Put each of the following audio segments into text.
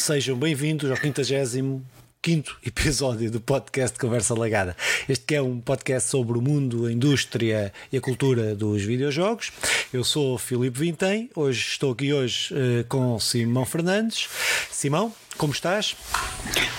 sejam bem-vindos ao 55 quinto episódio do podcast Conversa Lagada. Este que é um podcast sobre o mundo, a indústria e a cultura dos videojogos. Eu sou o Filipe Vintém, hoje estou aqui hoje uh, com Simão Fernandes. Simão, como estás?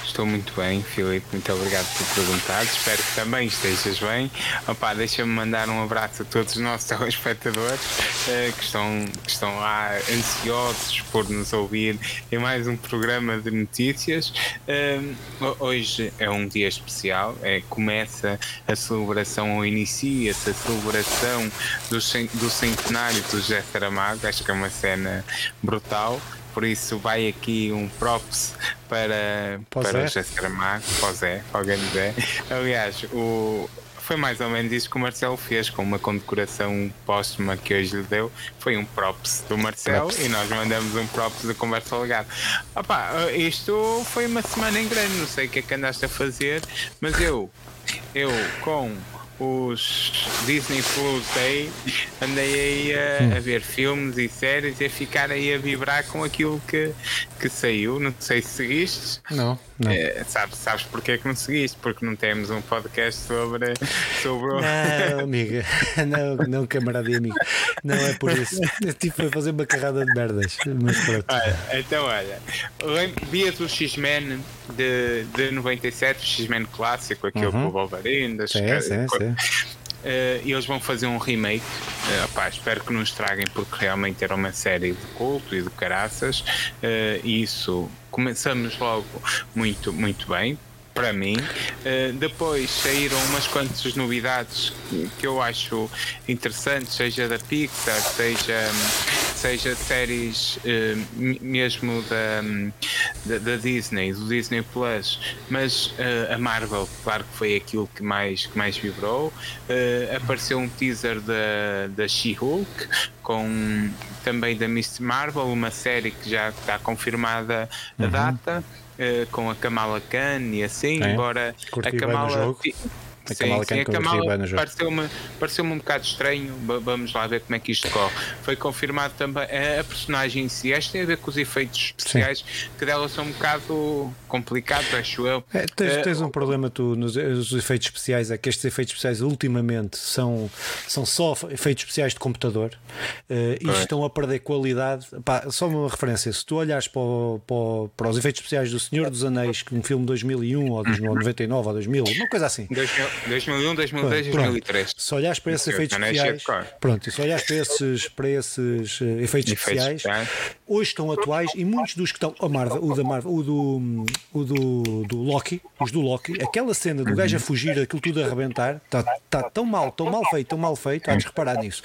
Estou muito bem, Filipe. Muito obrigado por perguntar. Espero que também estejas bem. Opa, deixa-me mandar um abraço a todos os nossos telespectadores uh, que, estão, que estão lá ansiosos por nos ouvir em mais um programa de notícias. Uh, hoje é um dia especial. É, começa a celebração, ou inicia-se a celebração do, do centenário do José Saramago. Acho que é uma cena brutal por isso vai aqui um props para, para o José Saramago, para o Zé, para o grande Zé. Aliás, o, foi mais ou menos isso que o Marcelo fez com uma condecoração póstuma que hoje lhe deu. Foi um props do Marcelo props. e nós mandamos um props da conversa legada. Opa, isto foi uma semana em grande, não sei o que é que andaste a fazer, mas eu, eu com os Disney Plus Day, andei aí a, a, ver filmes e séries e a ficar aí a vibrar com aquilo que, que saiu. Não sei se seguiste. Não, não. É, sabes, sabes porque é que não seguiste? Porque não temos um podcast sobre. sobre... Não, amiga. Não, não, camarada e amigo. Não é por isso. Eu tive a fazer uma carrada de merdas. Mas pronto. Olha, então, olha. Vias o X-Men de, de 97, o X-Men clássico, aquele uhum. com o Wolverine, das sim, sim, sim. Uh, eles vão fazer um remake. Uh, opá, espero que não estraguem, porque realmente era uma série de culto e de caraças. Uh, e isso começamos logo muito, muito bem para mim. Uh, depois saíram umas quantas novidades que eu acho interessantes, seja da Pixar, seja, seja séries uh, mesmo da, da, da, Disney, do Disney Plus, mas uh, a Marvel, claro que foi aquilo que mais, que mais vibrou. apareceu um teaser da, da She-Hulk com também da Miss Marvel, uma série que já está confirmada a uhum. data. Uh, com a Kamala Khan e assim, é. embora Curti a Kamala. A sim, Kamala sim, a Kamala pareceu-me pareceu um bocado estranho. Vamos lá ver como é que isto corre. Foi confirmado também a personagem em si. Esta tem a ver com os efeitos especiais, sim. que dela são um bocado complicados, acho eu. É, tens, uh, tens um problema tu nos, nos, efeitos especiais, é que estes efeitos especiais ultimamente são, são só efeitos especiais de computador uh, e estão a perder qualidade. Pá, só uma referência: se tu olhares para, o, para, para, os efeitos especiais do Senhor dos Anéis, que um filme de 2001 ou de 99 ou 2000, uma coisa assim. 2001, 2002, pronto, 2003. Se olhares para esses efeitos especiais, pronto, se olhares para esses, para esses efeitos, efeitos especiais, hoje estão atuais e muitos dos que estão, a Marvel, o da Marvel, o do, o do, do Loki, os do Loki, aquela cena do gajo a fugir, aquilo tudo a arrebentar, está tá tão mal, tão mal feito, tão mal feito, há de reparar nisso.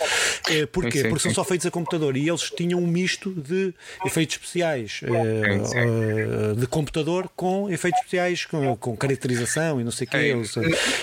Uh, porquê? Porque são só feitos a computador e eles tinham um misto de efeitos especiais uh, de computador com efeitos especiais, com, com caracterização e não sei o quê.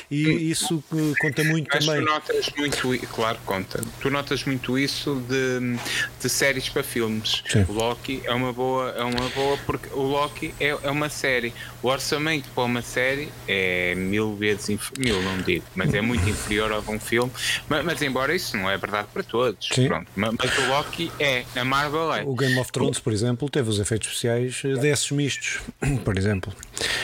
E isso conta muito Mas também. Tu notas muito, claro, conta. Tu notas muito isso de, de séries para filmes. Sim. O Loki é uma boa, é uma boa porque o Loki é, é uma série. O orçamento para uma série é mil vezes mil, não digo, mas é muito inferior a um filme. Mas, mas, embora isso não é verdade para todos. Pronto, mas, mas, o Loki é, a Marvel é. O Game of Thrones, por exemplo, teve os efeitos especiais desses mistos, por exemplo.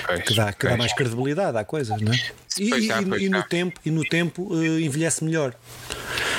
Pois, que dá, que dá mais credibilidade à coisa, não é? E, e, e, no tempo, e no tempo uh, envelhece melhor.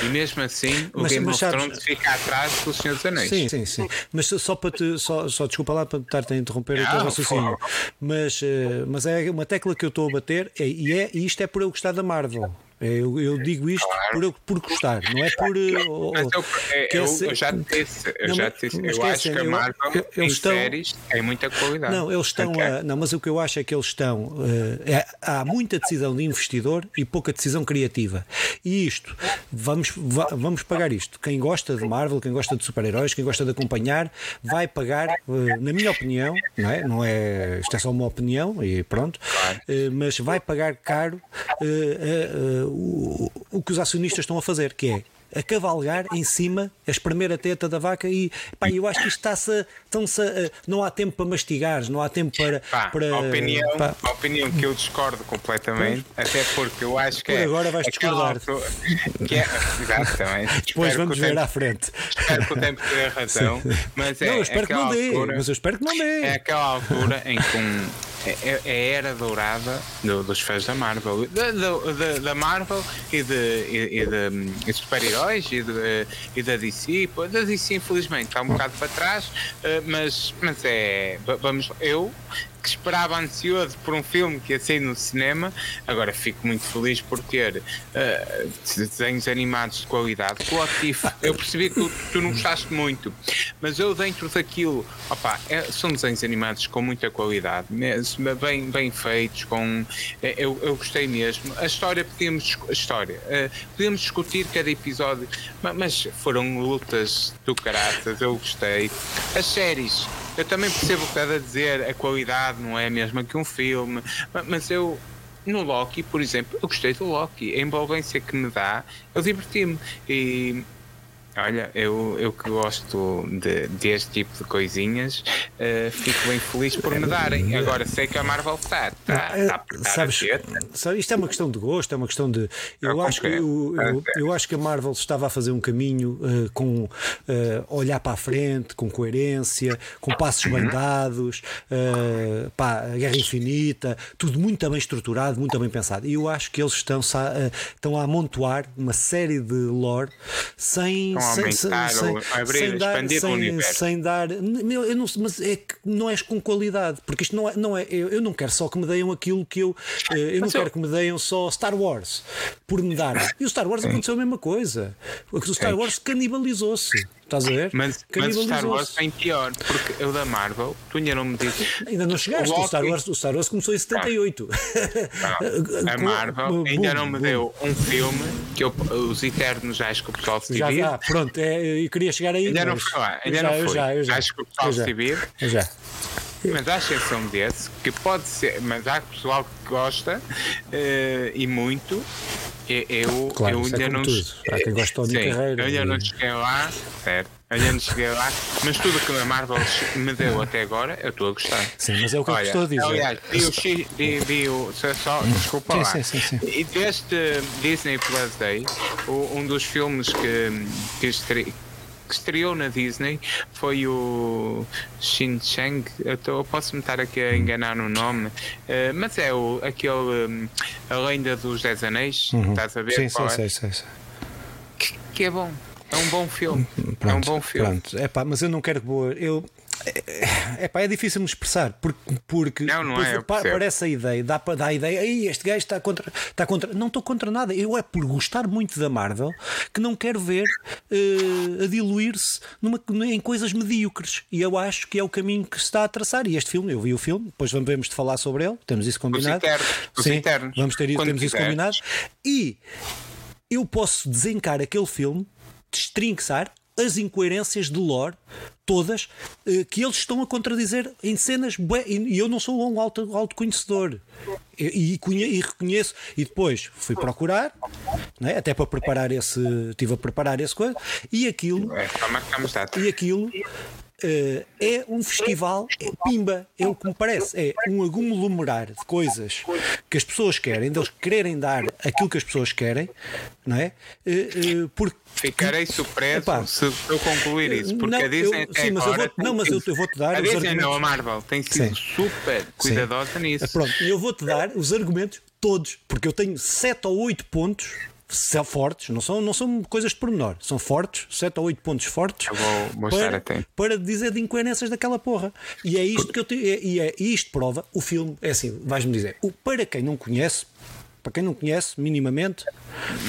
E mesmo assim, o mas, Game mas, of Thrones fica atrás do Senhor dos Anéis. Sim, sim, sim. Mas só para te, só, só desculpa lá para estar-te a interromper o teu raciocínio. Mas, uh, mas é uma tecla que eu estou a bater é, e, é, e isto é por eu gostar da Marvel. Eu, eu digo isto claro. por, por gostar, não é por. Não, mas eu, eu, eu, já disse, eu, não, já disse, eu acho que a Marvel eu, estão, séries tem muita qualidade. Não, eles estão okay. a, Não, mas o que eu acho é que eles estão. Uh, é, há muita decisão de investidor e pouca decisão criativa. E isto, vamos, vamos pagar isto. Quem gosta de Marvel, quem gosta de super-heróis, quem gosta de acompanhar, vai pagar, uh, na minha opinião, não é? Não é isto é só uma opinião e pronto, claro. uh, mas vai pagar caro o, o que os acionistas estão a fazer, que é a cavalgar em cima, a espremer a teta da vaca e pá, eu acho que isto está-se. A, não há tempo para mastigar, não há tempo para. Pá, para a, opinião, pá. a opinião que eu discordo completamente, pois. até porque eu acho que. Por é agora vais discordar. Que é, exatamente. Depois vamos ver tempo, à frente. Espero que o tempo tenha razão. Mas é, não, eu espero que não dê. Altura, mas eu espero que não dê. É aquela altura em que um é, é, é, a era dourada do, dos fãs da Marvel, da, da, da Marvel e de, e, e de, de super-heróis e, de, e da DC. Da DC, infelizmente, está um bocado para trás, eh, mas, mas é. Vamos, eu que esperava ansioso por um filme que ia sair no cinema, agora fico muito feliz por ter uh, desenhos animados de qualidade. O Otif, eu percebi que tu, tu, não gostaste muito, mas eu dentro daquilo, opa, é, são desenhos animados com muita qualidade, mesmo, bem, bem feitos, com, é, eu, eu gostei mesmo. A história podíamos, a história, uh, podíamos discutir cada episódio, mas foram lutas do caráter, eu gostei. As séries, eu também percebo o que está a dizer, a qualidade não é a mesma que um filme, mas eu no Loki, por exemplo, eu gostei do Loki, a envolvência que me dá, eu diverti-me. E Olha, eu, eu que gosto de, deste tipo de coisinhas, uh, fico bem feliz por me darem. Agora sei que a Marvel está. está a sabes, sabe, isto é uma questão de gosto, é uma questão de. Eu, acho, que, eu, eu, eu, acho que a Marvel estava a fazer um caminho uh, com uh, olhar para a frente, com coerência, com passos uhum. bem dados, pá, a Guerra Infinita, tudo muito bem estruturado, muito bem pensado. E eu acho que eles estão, estão a amontoar uma série de lore sem sem, sem, abrir, sem dar, expandir sem, o universo. Sem dar, meu, eu não, mas é que não és com qualidade, porque isto não é, não é eu, eu não quero só que me deem aquilo que eu, eh, eu não quero que me deem só Star Wars por me dar. E o Star Wars aconteceu a mesma coisa. O Star Wars canibalizou-se. Estás a ver? Mas, mas o Star Wars bem pior, porque eu da Marvel, tu ainda não me dizes. Ainda não chegaste, o, o, Star, Wars, o Star Wars começou em 78. Não, a Marvel ainda não me deu um filme que eu, os Eternos acho que o pessoal se divide. Já, já, pronto, é, eu queria chegar aí. Ainda não foi lá, ainda já, não foi. Já, já, acho que o pessoal se divide. Já. Mas há exceção desse, que pode ser, mas há pessoal que gosta uh, e muito, eu, claro, eu é ainda é não. Tudo. Há quem gosta de carreira. Eu ainda não cheguei lá, certo? Eu ainda não cheguei lá, mas tudo que a Marvel me deu até agora, eu estou a gostar. Sim, mas é o que Olha, eu estou a dizer. Aliás, vi o, X, vi, vi o só, desculpa sim, lá. Sim, sim, sim. E deste Disney Plus Day, um dos filmes que, que que estreou na Disney foi o Shin Chang. Eu, posso me estar aqui a enganar no nome, uh, mas é o, aquele um, A Lenda dos Dez Anéis. Uhum. Estás a ver? Sim, sim, é? sei, sei, sei. Que, que, é bom. É um bom filme. Pronto, é um bom filme. Pronto. É pá, mas eu não quero. Eu, é, pá, é difícil me expressar porque, porque não, não é, parece a ideia, dá para dar a ideia, Ei, este gajo está contra, está contra. Não estou contra nada. Eu é por gostar muito da Marvel que não quero ver uh, a diluir-se em coisas medíocres. E eu acho que é o caminho que se está a traçar. E este filme, eu vi o filme, depois vamos de falar sobre ele, temos isso combinado. Os Sim, internos. vamos ter isso, temos isso combinado. E eu posso desencar aquele filme, destrinçar as incoerências de lore, todas, eh, que eles estão a contradizer em cenas. E eu não sou um alto, alto conhecedor. E, e, e, reconheço. E depois fui procurar, né, até para preparar esse. Estive a preparar esse coisa. E aquilo. É, e aquilo Uh, é um festival é pimba, é o que me parece, é um aglomerar de coisas que as pessoas querem, deles quererem dar aquilo que as pessoas querem, não é? Uh, uh, porque Ficarei surpreso Epá, se eu concluir isso, porque não, a Disney eu, sim, mas eu vou, não, mas eu, eu vou-te dar. A Disney argumentos... não, a Marvel tem sido sim. super cuidadosa sim. nisso. Pronto, eu vou-te dar os argumentos todos, porque eu tenho 7 ou 8 pontos fortes, não são, não são coisas de pormenor, são fortes, 7 ou 8 pontos fortes para, para dizer de incoerências daquela porra. E é isto que eu tenho, e é, e isto prova o filme. É assim, vais-me dizer, o, para quem não conhece, para quem não conhece, minimamente.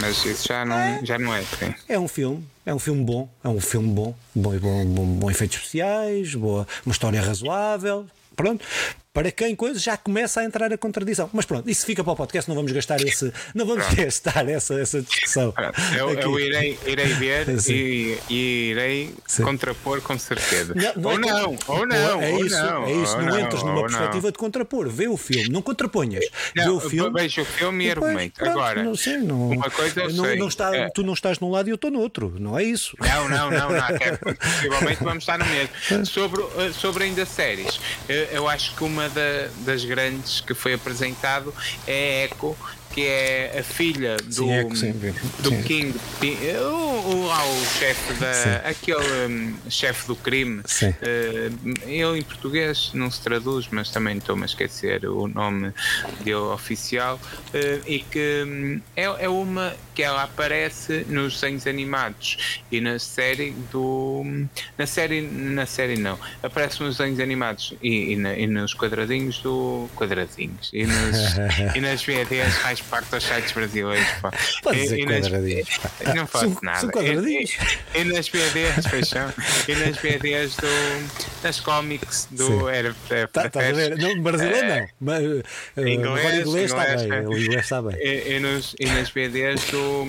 Mas isso já não é, já não é. Sim. É um filme, é um filme bom, é um filme bom, bom, bom, bom, bom efeitos especiais, boa, uma história razoável, pronto. Para quem coisa já começa a entrar a contradição. Mas pronto, isso fica para o podcast, não vamos gastar esse, não vamos gastar essa, essa discussão. Eu, eu irei, irei ver e, e, irei Sim. contrapor com certeza. Não, não ou, é não, ou não, é ou isso, não. É isso, não, numa perspectiva de contrapor, vê o filme, não contraponhas. Não, vê o filme. Vejo o filme e, argumento. Agora, não sei, não, uma coisa não, sei. Não está, é. Tu não estás num lado e eu estou no outro, não é isso? Não, não, não, não. É, possivelmente vamos estar no mesmo. Sobre, eh, sobre ainda séries, eu, eu acho que uma da, das grandes que foi apresentado é Echo que é a filha do, sim, é sim, do sim. King, o, o, o chefe da. aquele um, chefe do crime. Uh, ele em português não se traduz, mas também estou-me a esquecer o nome dele oficial. Uh, e que um, é, é uma que ela aparece nos desenhos animados e na série do. Na série, na série não. Aparece nos desenhos animados e, e, na, e nos quadradinhos do. Quadradinhos. E, nos, e nas VDs faz parte dos sites brasileiros. Pá. Pode dizer e, quadradinhos. Nas, não faço nada. São quadradinhos. E, e, nas VDs, fechão. E nas VDs do. nas cómics do. Era, era, tá, tá a ver? Não, brasileiro não. Mas, uh, inglês, inglês, está bem. O inglês está bem. E, e, nos, e nas VDs do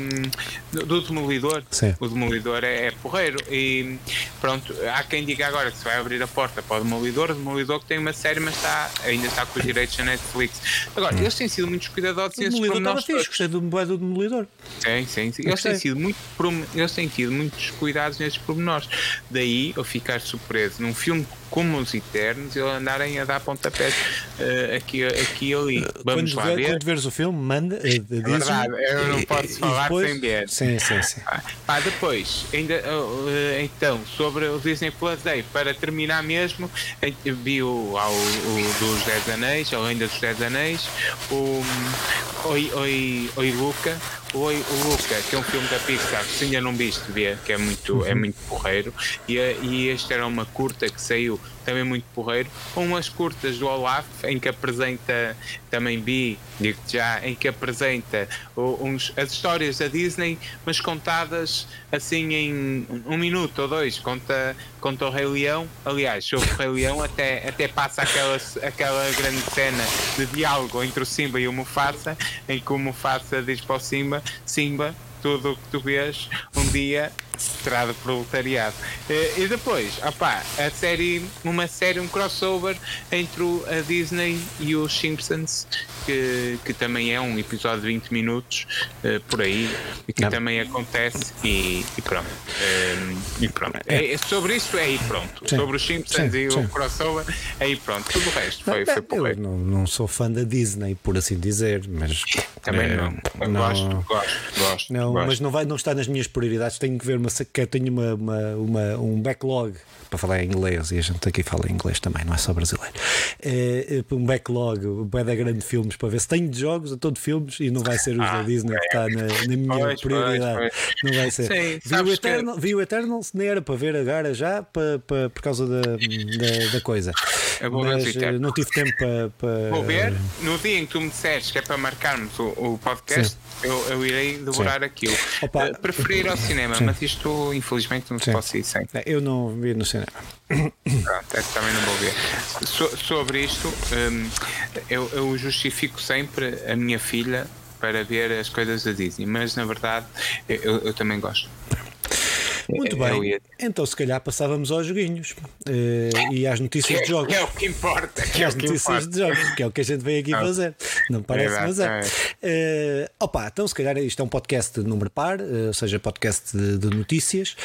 do, do demolidor. Sim. O demolidor é, é porreiro. E pronto, há quem diga agora que se vai abrir a porta para o demolidor. O demolidor que tem uma série, mas está, ainda está com os direitos na Netflix. Agora, hum. eles têm sido muito cuidadosos nesses demolidor estava fixe, gostei do, do demolidor. Sim, sim, sim. Eles têm, sido muito, eles têm tido muitos cuidados nesses pormenores. Daí eu ficar surpreso num filme como os Eternos, eles andarem a dar pontapés uh, aqui, aqui e ali. Vamos quando, lá ver. Quando veres o filme, manda. Uh, é verdade, eu não posso falar depois, sem ver. Sim, sim, sim. Ah, depois, ainda, uh, então, sobre o Disney Plus Day, para terminar mesmo, vi o, ao, o dos Dez Anéis, ou ainda dos Dez Anéis, o Oi, Oi, Oi Luca, o, o Luca, que é um filme da Pixar, se ainda não viste, vê, que é muito, é muito porreiro, e, e este era uma curta que saiu também muito porreiro, com umas curtas do Olaf, em que apresenta, também vi, digo já, em que apresenta uns, as histórias da Disney, mas contadas assim em um minuto ou dois, conta, conta o Rei Leão, aliás, sobre o Rei Leão até, até passa aquela, aquela grande cena de diálogo entre o Simba e o Mufasa, em que o Mufasa diz para o Simba, Simba, tudo o que tu vês um dia de proletariado. Eh, e depois, opá, a série, uma série, um crossover entre a Disney e os Simpsons, que, que também é um episódio de 20 minutos uh, por aí, e que Não. também acontece, e, e pronto. Um, e pronto. É. É, sobre isso é aí pronto. Sim. Sobre os Simpsons sim, e sim. o crossover, é aí pronto. Tudo o resto foi, não, foi Eu não, não, sou fã da Disney, por assim dizer, mas. Também é, não. não. Gosto, gosto, gosto. Não, gosto. mas não, vai, não está nas minhas prioridades. Tenho que ver uma, que tenho uma, uma, uma, um backlog para falar em inglês e a gente aqui fala inglês também, não é só brasileiro. É, é um backlog, um da grande filmes para ver se tenho de jogos a todo filmes e não vai ser os ah, da Disney que está na, na minha pois, prioridade. Pois, pois. Não vai ser. Sim, vi, o Eternal, que... vi o Eternal, nem era para ver agora já para, para, por causa da, da, da coisa. Mas eh, não tive tempo para, para. Vou ver no dia em que tu me disseste que é para marcarmos o, o podcast, eu, eu, irei devorar Sim. aquilo. Opa, uh, preferir ao cinema, Sim. mas isto infelizmente não se pode ir sem. Eu não vi no cinema cinema. Pronto, também não vou ver. So, sobre isto, um, eu, eu justifico sempre a minha filha para ver as coisas da Disney, mas na verdade eu, eu também gosto. Muito bem. Ia... Então, se calhar, passávamos aos joguinhos uh, e às notícias que, de jogos. Que é o que importa. Que é às notícias de jogos, que é o que a gente veio aqui fazer. Não parece, é mas é. Uh, opa, então, se calhar, isto é um podcast de número par, uh, ou seja, podcast de, de notícias.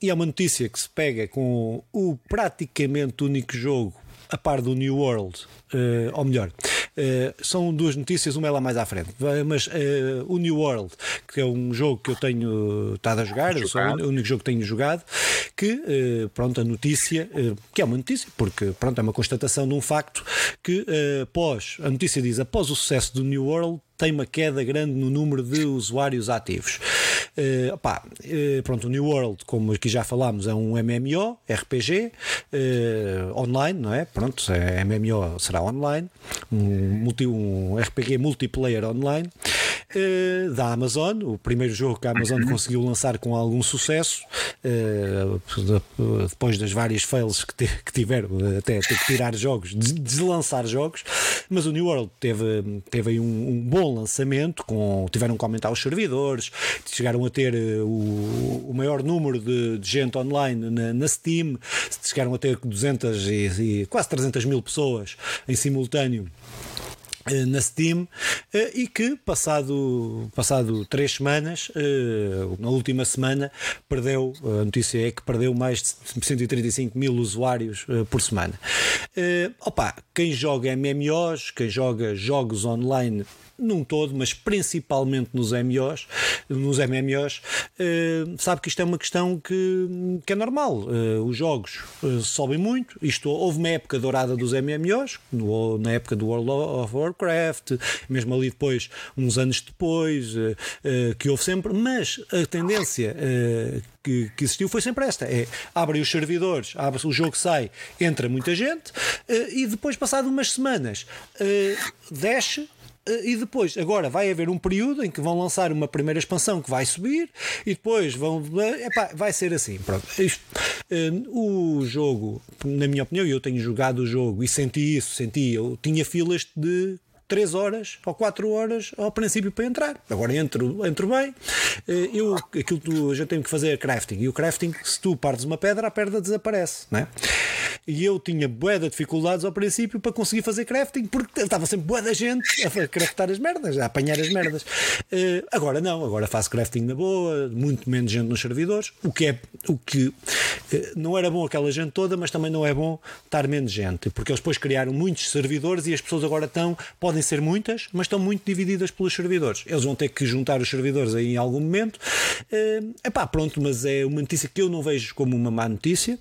E é uma notícia que se pega com o praticamente único jogo a par do New World, uh, ou melhor, uh, são duas notícias, uma é lá mais à frente, mas uh, o New World, que é um jogo que eu tenho estado a jogar, o único jogo que tenho jogado, que, pronto, a notícia, que é uma notícia, porque, pronto, é uma constatação de um facto, que após, a notícia diz, após o sucesso do New World, tem uma queda grande no número de usuários ativos. Uh, uh, pronto, o New World, como aqui já falámos, é um MMO, RPG, uh, online, não é? Pronto, é MMO será online, um, multi, um RPG multiplayer online. da Amazon, o primeiro jogo que a Amazon conseguiu lançar com algum sucesso, depois das várias fails que, que tiveram, até ter que tirar jogos, deslançar jogos, mas o New World teve, teve aí um, um bom lançamento, com, tiveram que aumentar os servidores, chegaram a ter o, o maior número de, de gente online na, na, Steam, chegaram a ter 200 e, e quase 300 mil pessoas em simultâneo eh, na Steam eh, e que passado, passado três semanas, eh, na última semana, perdeu, a notícia é que perdeu mais de 135 mil usuários por semana. Opa, quem joga MMOs, quem joga jogos online num todo, mas principalmente nos MMOs, nos MMOs, eh, sabe que isto é uma questão que, que é normal. Eh, os jogos eh, sobem muito. Isto houve uma época dourada dos MMOs, na época do World of Warcraft, mesmo ali depois, uns anos depois, que houve sempre, mas a tendência que, que, existiu foi sempre esta: é abrem os servidores, abre o jogo sai, entra muita gente, e depois, passado umas semanas, desce e depois, agora vai haver um período em que vão lançar uma primeira expansão que vai subir e depois vão. Epá, vai ser assim. Pronto. Isto, uh, o jogo, na minha opinião, eu tenho jogado o jogo e senti isso, senti. Eu tinha filas de 3 horas ou 4 horas ao princípio para entrar. Agora entro, entro bem. Eh, eu, aquilo que já tenho que fazer é crafting. E o crafting, se tu partes uma pedra, a pedra desaparece. Não é? E eu tinha bué de dificuldades ao princípio para conseguir fazer crafting, porque estava sempre bué da gente a craftar as merdas, a apanhar as merdas. Uh, agora não, agora faço crafting na boa, muito menos gente nos servidores, o que é o que uh, não era bom aquela gente toda, mas também não é bom estar menos gente, porque eles depois criaram muitos servidores e as pessoas agora estão, podem ser muitas, mas estão muito divididas pelos servidores. Eles vão ter que juntar os servidores aí em algum momento. Uh, epá, pronto, mas é uma notícia que eu não vejo como uma má notícia.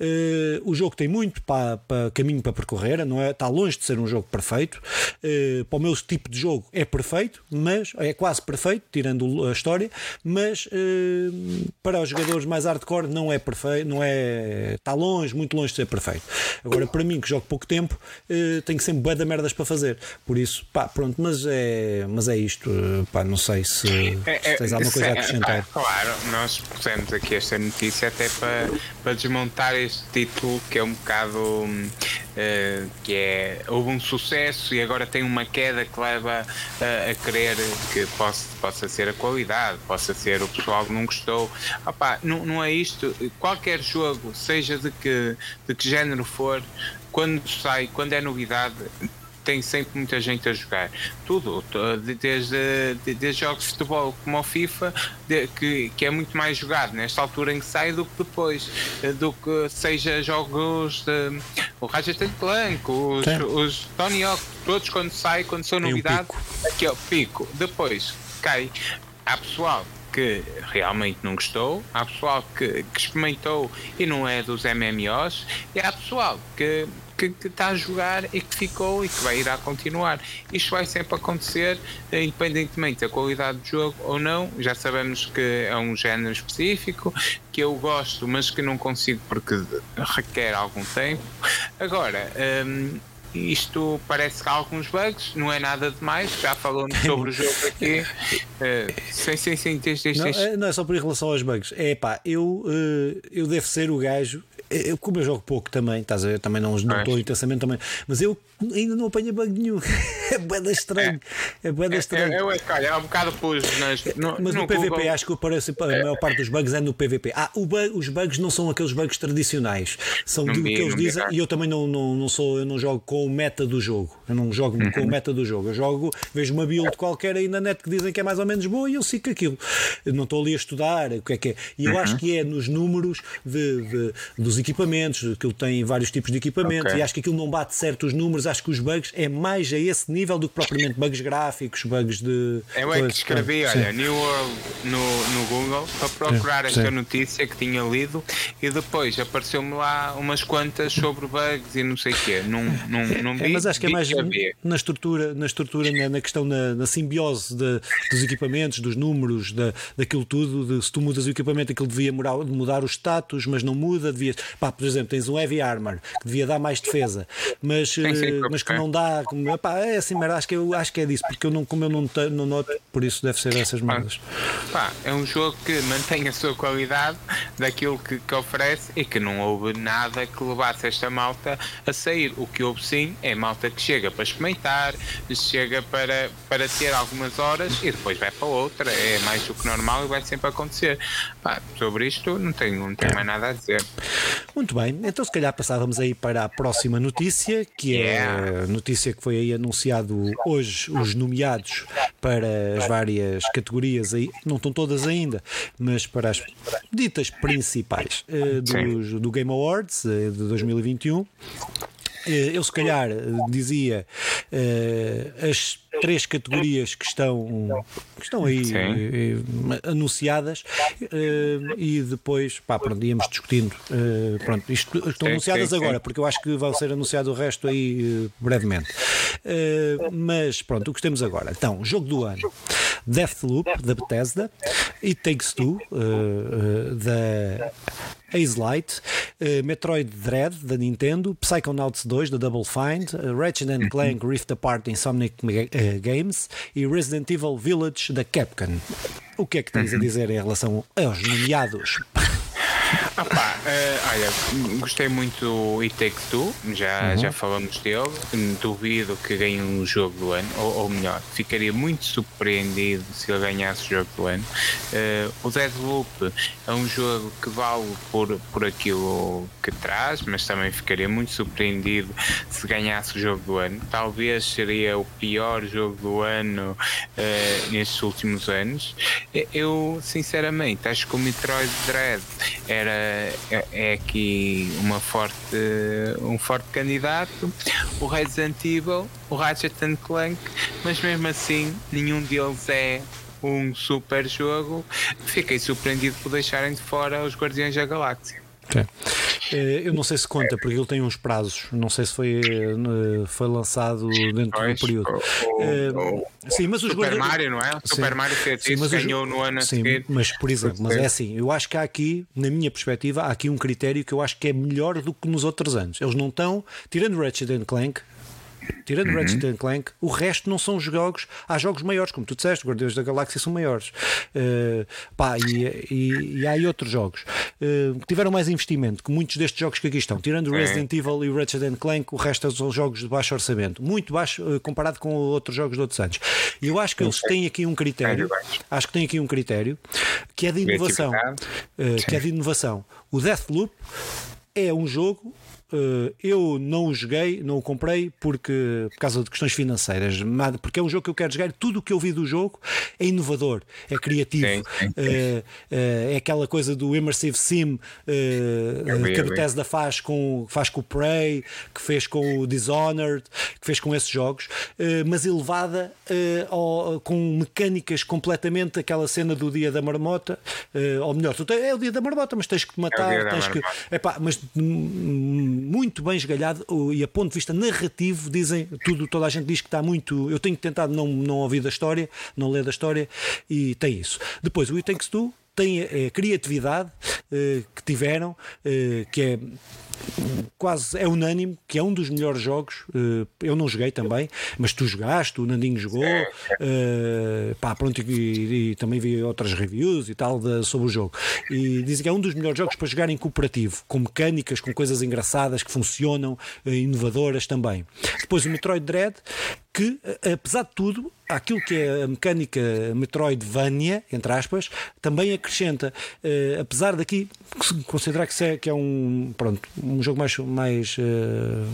Uh, o jogo tem muito para, para, caminho para percorrer, não é? Está longe de ser um jogo perfeito. Uh, para o meu tipo de jogo é perfeito, mas é quase perfeito, tirando a história, mas uh, para os jogadores mais hardcore não é perfeito, não é. Está longe, muito longe de ser perfeito. Agora, para mim, que jogo pouco tempo, uh, tenho sempre bué de merdas para fazer. Por isso, pá, pronto, mas é, mas é isto. Pá, não sei se, é, se tens alguma coisa a acrescentar. claro, nós pusemos aqui esta notícia até para, para desmontar este título que é um bocado uh, que é houve um sucesso e agora tem uma queda que leva uh, a crer que possa, possa ser a qualidade, possa ser o pessoal que não gostou. Opa, não, não é isto. Qualquer jogo, seja de que, de que género for, quando sai, quando é novidade, tem sempre muita gente a jogar. Tudo, desde, desde jogos de futebol como o FIFA, de, que, que é muito mais jogado nesta altura em que sai do que depois, do que seja jogos de o Ratchet Clank, os, os Tony Hawk, todos quando sai, quando são novidade, um aqui é o pico. Depois cai. Há pessoal que realmente não gostou, há pessoal que, que experimentou e não é dos MMOs, e há pessoal que que, que está a jogar e que ficou e que vai ir a continuar. Isto vai sempre acontecer, independentemente da qualidade do jogo ou não. Já sabemos que é um género específico que eu gosto, mas que não consigo porque requer algum tempo. Agora, hum, isto parece que há alguns bugs, não é nada demais, já falamos sobre o jogo aqui. Uh, sem, sem, sem, não, é, não é só por relação aos bugs, é pá, eu, uh, eu devo ser o gajo eu, como eu jogo pouco também, estás a ver? Também não, não estou intensamente também, mas eu ainda não apanho bug nenhum. é boeda estranho. É, é boeda estranho. Eu, eu, eu, é um bocado pus nas, no, Mas no, no PVP, Google. acho que aparece, a maior parte dos bugs é no PVP. Ah, bug, os bugs não são aqueles bugs tradicionais, são do que eles dizem. E eu também não, não, não sou, eu não jogo com o meta do jogo. Eu não jogo uhum. com o meta do jogo. Eu jogo, vejo uma build qualquer aí na net que dizem que é mais ou menos boa e eu sigo aquilo. Eu não estou ali a estudar o que é que é. E eu uhum. acho que é nos números de, de dos equipamentos, aquilo tem vários tipos de equipamentos okay. e acho que aquilo não bate certo os números, acho que os bugs é mais a esse nível do que propriamente bugs gráficos, bugs de. Eu é que escrevi, olha, New World no, no Google para procurar sim, esta sim. notícia que tinha lido e depois apareceu-me lá umas quantas sobre bugs e não sei o quê. Não, não, não vi, é, mas acho que é mais na estrutura, na estrutura, na, na questão na, na simbiose de, dos equipamentos, dos números, da, daquilo tudo. De, se tu mudas o equipamento, aquilo devia mudar, mudar o status, mas não muda. Devia, pá, por exemplo, tens um Heavy Armor que devia dar mais defesa, mas. Sim, sim. Mas que não dá. Como, epá, é assim, mas acho que, eu, acho que é disso, porque eu não, como eu não, não noto, por isso deve ser essas merdas. Pá, é um jogo que mantém a sua qualidade daquilo que, que oferece e que não houve nada que levasse esta malta a sair. O que houve sim é malta que chega para experimentar, chega para, para ter algumas horas e depois vai para outra. É mais do que normal e vai sempre acontecer. Pá, sobre isto não tenho, não tenho mais nada a dizer. Muito bem, então se calhar passávamos aí para a próxima notícia, que é a notícia que foi aí anunciado hoje os nomeados para as várias categorias aí, não estão todas ainda, mas para as ditas principais uh, do, do Game Awards uh, de 2021. Eh, eu, se calhar, dizia uh, as três categorias que estão, que estão aí uh, anunciadas uh, e depois, pá, pronto, íamos discutindo. pronto, isto, estão sim, anunciadas sim, agora, sim. porque eu acho que vai ser anunciado o resto aí brevemente. mas pronto, o que temos agora. Então, jogo do ano. Deathloop, da Bethesda, e Takes Two, da Ace Light, uh, Metroid Dread da Nintendo, Psychonauts 2 da Double Fine, uh, Ratchet and Clank Rift Apart Insomniac uh, Games e Resident Evil Village da Capcom. O que é que tens a dizer em relação aos nomeados? Pá, uh, olha, gostei muito do It Takes Two, já, uhum. já falamos dele. Duvido que ganhe um jogo do ano, ou, ou, melhor, ficaria muito surpreendido se ele ganhasse o jogo do ano. Uh, o Deadloop é um jogo que vale por, por aquilo que traz, mas também ficaria muito surpreendido se ganhasse o jogo do ano. Talvez seria o pior jogo do ano uh, nestes últimos anos. Eu, sinceramente, acho que o Metroid Dread era é, é aqui uma forte, um forte candidato. O Resident Evil, o Ratchet Clank, mas mesmo assim nenhum deles é um super jogo. Fiquei surpreendido por deixarem de fora os Guardiões da Galáxia. Okay. Eh, eu não sei se conta, porque ele tem uns prazos. Não sei se foi, eh, foi lançado dentro do período. O, o, sim, mas os Super Mario, não é? O Super sim, Mario sim, mas ganhou no ano sim, seguinte. Mas, por exemplo, mas é assim, eu acho que há aqui, na minha perspectiva, há aqui um critério que eu acho que é melhor do que nos outros anos. Eles não estão, tirando Ratchet Clank, Tirando uhum. Ratchet Clank, o resto não são jogos. Há jogos maiores, como tu disseste, Guardiões da Galáxia são maiores. Uh, pá, e, e, e, há aí outros jogos uh, que tiveram mais investimento que muitos destes jogos que aqui estão. Tirando é. Resident Evil e Ratchet Clank, o resto são jogos de baixo orçamento. Muito baixo uh, comparado com outros jogos de outros anos. E eu acho que eles têm aqui um critério. Acho que têm aqui um critério que é de inovação. que é de inovação. O Deathloop é um jogo eu não o joguei, não o comprei porque, por causa de questões financeiras, porque é um jogo que eu quero jogar. Tudo o que eu vi do jogo é inovador, é criativo, sim, sim, sim. É, é, aquela coisa do immersive sim vi, que a Bethesda faz com, faz com o Prey, que fez com o Dishonored, que fez com esses jogos, mas elevada ao, com mecânicas completamente aquela cena do dia da marmota, ou melhor, é o dia da marmota, mas tens que te matar, é tens que. Epá, mas hum, muito bem esgalhado e a ponto de vista narrativo dizem tudo, toda a gente diz que está muito. Eu tenho tentado não, não ouvir da história, não ler da história e tem isso. Depois o It Takes Two tem a, criatividade uh, que tiveram, uh, que é quase é unânime que é um dos melhores jogos. Eu não joguei também, mas tu jogaste, o Nandinho jogou, uh, pá, pronto, e, e, também vi outras reviews e tal de, sobre o jogo. E dizem que é um dos melhores jogos para jogar em cooperativo, com mecânicas, com coisas engraçadas que funcionam, inovadoras também. Depois o Metroid Dread, que apesar de tudo, aquilo que é a mecânica Metroidvania, entre aspas, também acrescenta. Uh, apesar daqui considerar que é, que é um, pronto, um jogo mais. mais uh,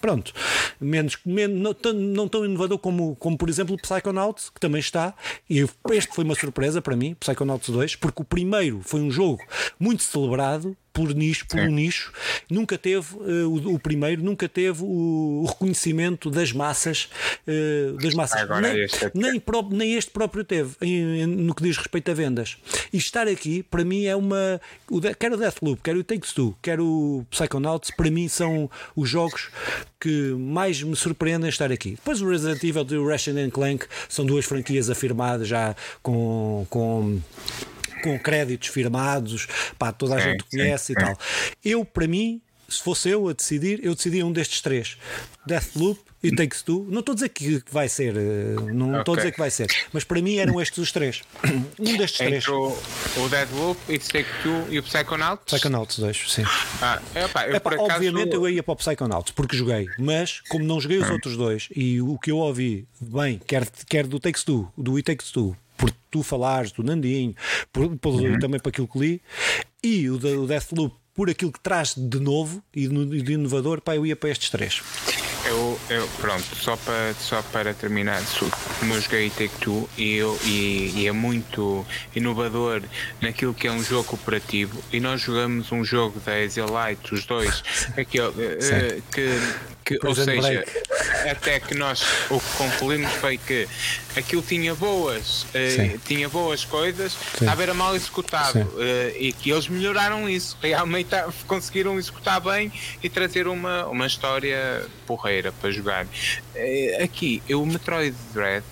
pronto, menos, menos não, tão, não tão inovador como, como, por exemplo, Psychonauts, que também está. E este foi uma surpresa para mim, Psychonauts 2, porque o primeiro foi um jogo muito celebrado por nicho, por Sim. um nicho, nunca teve uh, o, o, primeiro, nunca teve o, o reconhecimento das massas, uh, das massas. nem, este é nem, nem, este próprio teve em, em, no que diz respeito a vendas. E estar aqui, para mim, é uma. O, quer o Deathloop, quer o Takes Two, quer o Psychonauts, para mim são os jogos que mais me surpreendem estar aqui. Depois o Resident Evil e o Ratchet Clank são duas franquias afirmadas já com, com com créditos firmados, pá, toda a gente conhece e tal. Eu, para mim, se fosse eu a decidir, eu decidia um destes três: Deathloop e Takes Two. Não estou a dizer que vai ser, eh, não estou okay. a dizer que vai ser, mas para mim eram estes os três. Um destes Entre três. O, o Deathloop, e Take Two e o Psychonauts? Psychonauts, dois, sim. Ah, epá, eu epá, acaso... Obviamente eu ia para o Psychonauts porque joguei, mas como não joguei os hum. outros dois e o que eu ouvi bem, quer, quer do Takes Two, do It Takes Two, tu falares do Nandinho, por, por, uhum. também para aquilo que li, e o, o Deathloop por aquilo que traz de novo e de inovador, pá, eu ia para estes três. Eu, eu, pronto, só para, só para terminar, como eu joguei Take Two e, eu, e, e, é muito inovador naquilo que é um jogo cooperativo e nós jogamos um jogo da Light, os dois, aquele, uh, que, que ou seja, até que nós o que concluímos foi que aquilo tinha boas, uh, tinha boas coisas, Sim. estava era mal executado uh, e que eles melhoraram isso, realmente conseguiram executar bem e trazer uma, uma história porreira para jogar. Eh, aqui, o Metroid Dread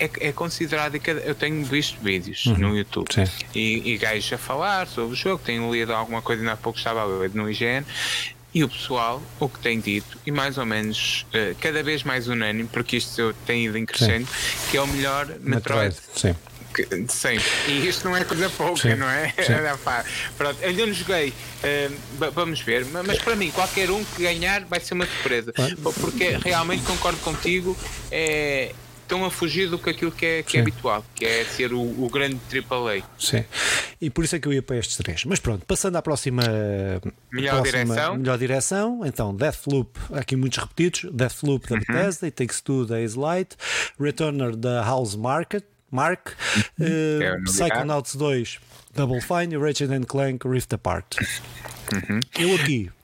é, é considerado eu tenho visto vídeos uhum, no YouTube e, e gajos a falar sobre o jogo, tenho lido alguma coisa ainda há pouco estava a ler no IGN e o pessoal o que tem dito e mais ou menos uh, cada vez mais unânime porque isto tem ido em crescendo que é o melhor Metroid, Metroid sim sempre. E isto não é coisa pouca, sim, não é? Pronto, eu não joguei, uh, vamos ver, mas para mim, qualquer um que ganhar vai ser uma surpresa. Porque realmente concordo contigo, é, estão a fugir do que aquilo que é, que é habitual, que é ser o, o, grande AAA. Sim. E por isso é que eu ia para estes três. Mas pronto, passando à próxima. Melhor próxima, direção. Melhor direção. Então, Deathloop, aqui muitos repetidos: Deathloop da uhum. Bethesda, It Takes Two da Ace Light, Returner da House Market. Mark, uh, Psychonauts 2, Double Fine e Ratchet Clank Rift Apart. Uhum. Eu aqui, eh,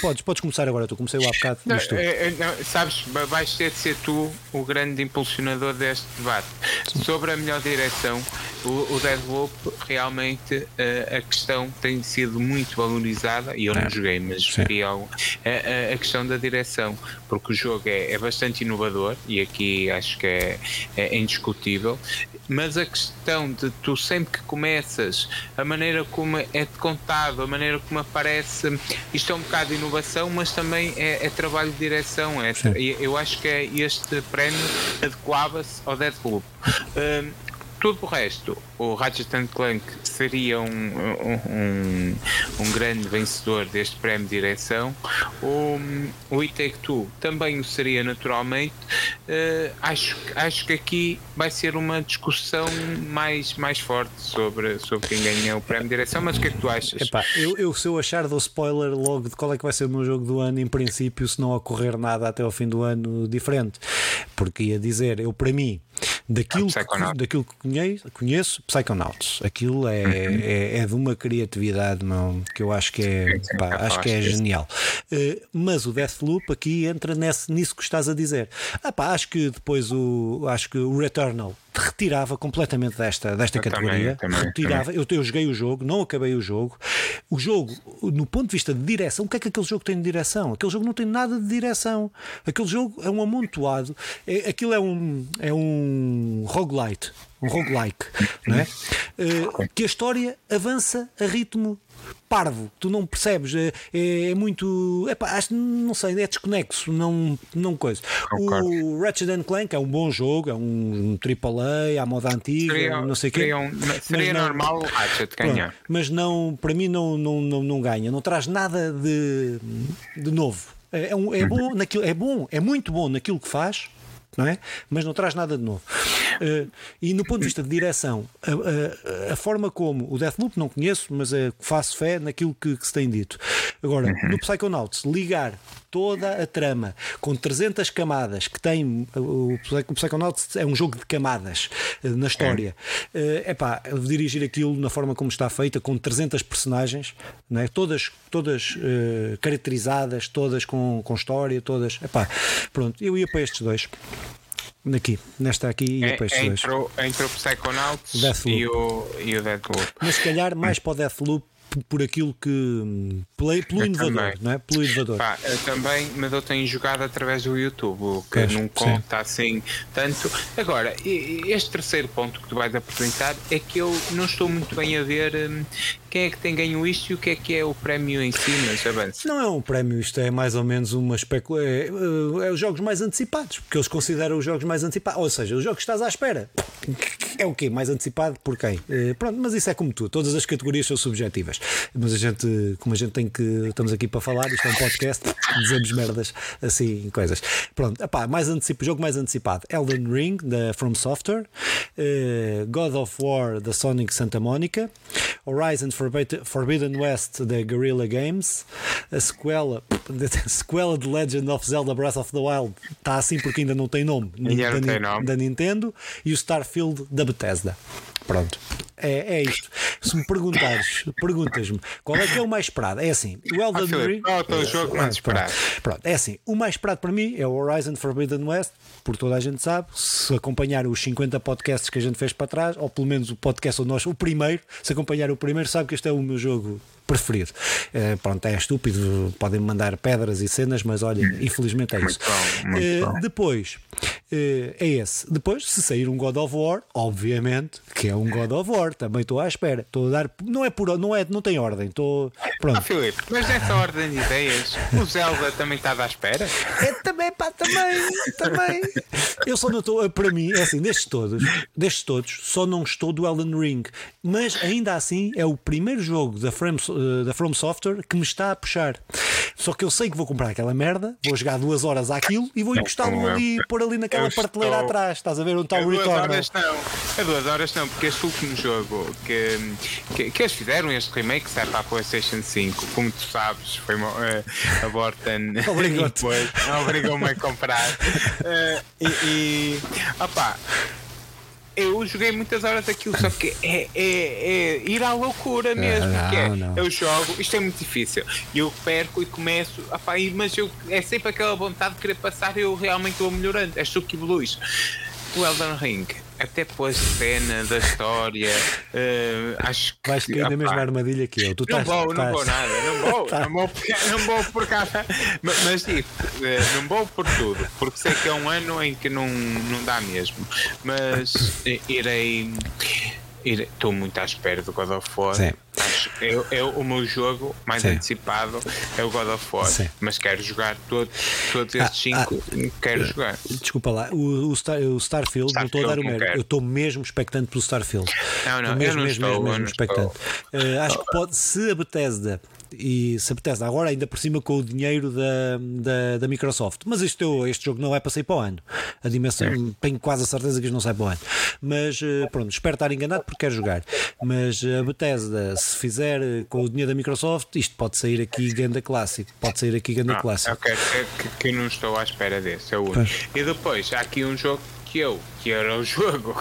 podes, podes começar agora, tu comecei lá há bocado. Não, é, não, sabes, vais ter de ser tu o grande impulsionador deste debate. Sobre a melhor direção, o, o Deadloop realmente uh, a questão tem sido muito valorizada, e eu não é. joguei, mas vi algo, a, a, questão da direção, porque o jogo é, é bastante inovador e aqui acho que é, é indiscutível mas a questão de tu sempre que começas, a maneira como é contado, a maneira como aparece, isto é um bocado de inovação, mas também é, é trabalho de direção. É, eu acho que é este prémio adequava-se ao Deathloop. Um, tudo o resto, o Ratchet Clank seria um, um, um, grande vencedor deste prémio de direção. O, o It Take Two também o seria naturalmente. Uh, acho, acho que aqui vai ser uma discussão mais, mais forte sobre, sobre quem ganha o prémio de direção. Mas o que é que tu achas? Epá, eu, eu, se eu achar do spoiler logo de qual é que vai ser o meu jogo do ano, em princípio, se não ocorrer nada até ao fim do ano diferente, porque ia dizer, eu para mim daquilo, que, daquilo que conheço, conheço Psychonauts. Aquilo é, uhum. é, é, de uma criatividade não, que eu acho que é, pá, acho que é genial. Uh, mas o Deathloop aqui entra nesse, nisso que estás a dizer. Ah, pá, acho que depois o, acho que o Returnal retirava completamente desta, desta eu categoria. Também, também, retirava. Também. Eu, eu joguei o jogo, não acabei o jogo. O jogo, no ponto de vista de direção, o que é que aquele jogo tem de direção? Aquele jogo não tem nada de direção. Aquele jogo é um amontoado. É, aquilo é um, é um roguelite, um roguelike, não é? Uh, que a história avança a ritmo parvo, tu não percebes, é, é, é muito. Epá, acho, não sei, é desconexo, não, não coisa. O Ratchet Clank é um bom jogo, é um, um AAA, à moda antiga, seria, não sei o quê. Um, seria não, normal o Ratchet ganhar. Pronto, mas não, para mim não, não, não, não ganha, não traz nada de, de novo. É, é, um, é, bom naquilo, é bom, é muito bom naquilo que faz, não é? Mas não traz nada de novo. Uh, e no ponto de vista de direção, a, a, a, forma como o Deathloop não conheço, mas uh, faço fé naquilo que, que, se tem dito. Agora, uhum. no Psychonauts, ligar toda a trama com 300 camadas que tem o, o Psychonauts é um jogo de camadas uh, na história. É uh, pá, dirigir aquilo na forma como está feita, com 300 personagens, não é? todas, todas caracterizadas, todas com, com história, todas. Epá, pronto, eu ia para estes dois. Aqui, nesta aqui e é, depois entre, o, entre o Psychonauts Deathloop. e o, e o Deathloop. Mas se calhar mais para o Deathloop por aquilo que. pelo, pelo inovador, também. não é? Pelo inovador. Pá, eu também, mas eu tenho jogado através do YouTube, o que não conta sim. assim tanto. Agora, este terceiro ponto que tu vais apresentar é que eu não estou muito bem a ver hum, quem é que tem ganho isto e o que é que é o prémio em si, mas avança. Não é um prémio, isto é mais ou menos uma especulação. É, é, é, os jogos mais antecipados, porque eles consideram os jogos mais antecipados. Ou seja, os jogos que estás à espera. É o quê? Mais antecipado por quem? É, pronto, mas isso é como tu, todas as categorias são subjetivas. Mas a gente, como a gente tem que. Estamos aqui para falar, isto é um podcast, dizemos merdas assim, coisas. Pronto, epá, mais antecipo, jogo mais antecipado: Elden Ring, da From Software, uh, God of War, da Sonic Santa Monica, Horizon Forbidden West, da Guerrilla Games, a sequela, a sequela de Legend of Zelda Breath of the Wild está assim porque ainda não tem nome, da, tem nome. da Nintendo, e o Starfield da Bethesda. Pronto. É, é isto. Se me perguntares, perguntas-me qual é que é o mais esperado. É assim, o Elden ah, Ring. Qual é o jogo mais esperado? Pronto, é assim, o mais esperado para mim é o Horizon Forbidden West, por toda a gente sabe. Se acompanhar os 50 podcasts que a gente fez para trás, ou pelo menos o podcast o nosso, o primeiro, se acompanhar o primeiro, sabe que este é o meu jogo preferido. Uh, pronto, é estúpido, podem mandar pedras e cenas, mas olha, infelizmente é isso. Uh, depois uh, é esse. Depois, se sair um God of War, obviamente que é um God of War, também estou à espera. Estou a dar, não é por, não é, não tem ordem. Estou pronto. Ah, Filipe, mas nessa ordem de ideias, o Zelda também estava à espera? É também, pá, também, também. Eu só não estou, para mim, é assim, destes todos, destes todos, só não estou do Elden Ring, mas ainda assim é o primeiro jogo da Frame eh, da From Software que me está a puxar. Só que eu sei que vou comprar aquela merda, vou jogar duas horas àquilo e vou encostá-lo ali, pôr ali naquela prateleira atrás. Estás a ver onde está o Return? Horas não, a duas horas não, porque este último jogo que, que, que eles fizeram, este remake, sai para a PlayStation 5, como tu sabes, foi uma, uh, a Borten obrigou-me a comprar. Uh, e, e opa, eu joguei muitas horas daquilo, só que é, é, é ir à loucura mesmo. Não, que é, não. Eu jogo, isto é muito difícil. Eu perco e começo, opa, mas eu, é sempre aquela vontade de querer passar e eu realmente vou melhorando. É tu que evoluís. O Elden Ring até pela cena da história, uh, acho que. Vais cair na mesma armadilha que eu. Tu não vou, não vou nada, não vou, não vou, não vou por causa. Mas, mas tipo, uh, não vou por tudo, porque sei que é um ano em que não, não dá mesmo. Mas irei estou muito à espera do God of War. Sim. Acho, eu, eu, o meu jogo mais Sim. antecipado é o God of War, Sim. mas quero jogar todos, todos estes ah, cinco. Ah, quero uh, jogar. Desculpa lá, o, o, Star, o Starfield, Starfield, não estou a dar o mérito. Eu estou mesmo expectante pelo Starfield. Não, não, mesmo, mesmo, estou, mesmo, mesmo expectante. Uh, acho que pode, se a Bethesda e se apetece agora ainda por cima com o dinheiro da, da, da Microsoft. Mas este, este jogo não é para sair para o ano. A dimensão, é. tenho quase a certeza que isto não sai para o ano. Mas eh, pronto, espero estar enganado porque quero jogar. Mas a Bethesda, se fizer eh, com o dinheiro da Microsoft, isto pode sair aqui ganda clássico. Pode sair aqui ganda ah, clássico. Ok, que, que, não estou à espera desse, é o único. E depois, há aqui um jogo que eu, que era o jogo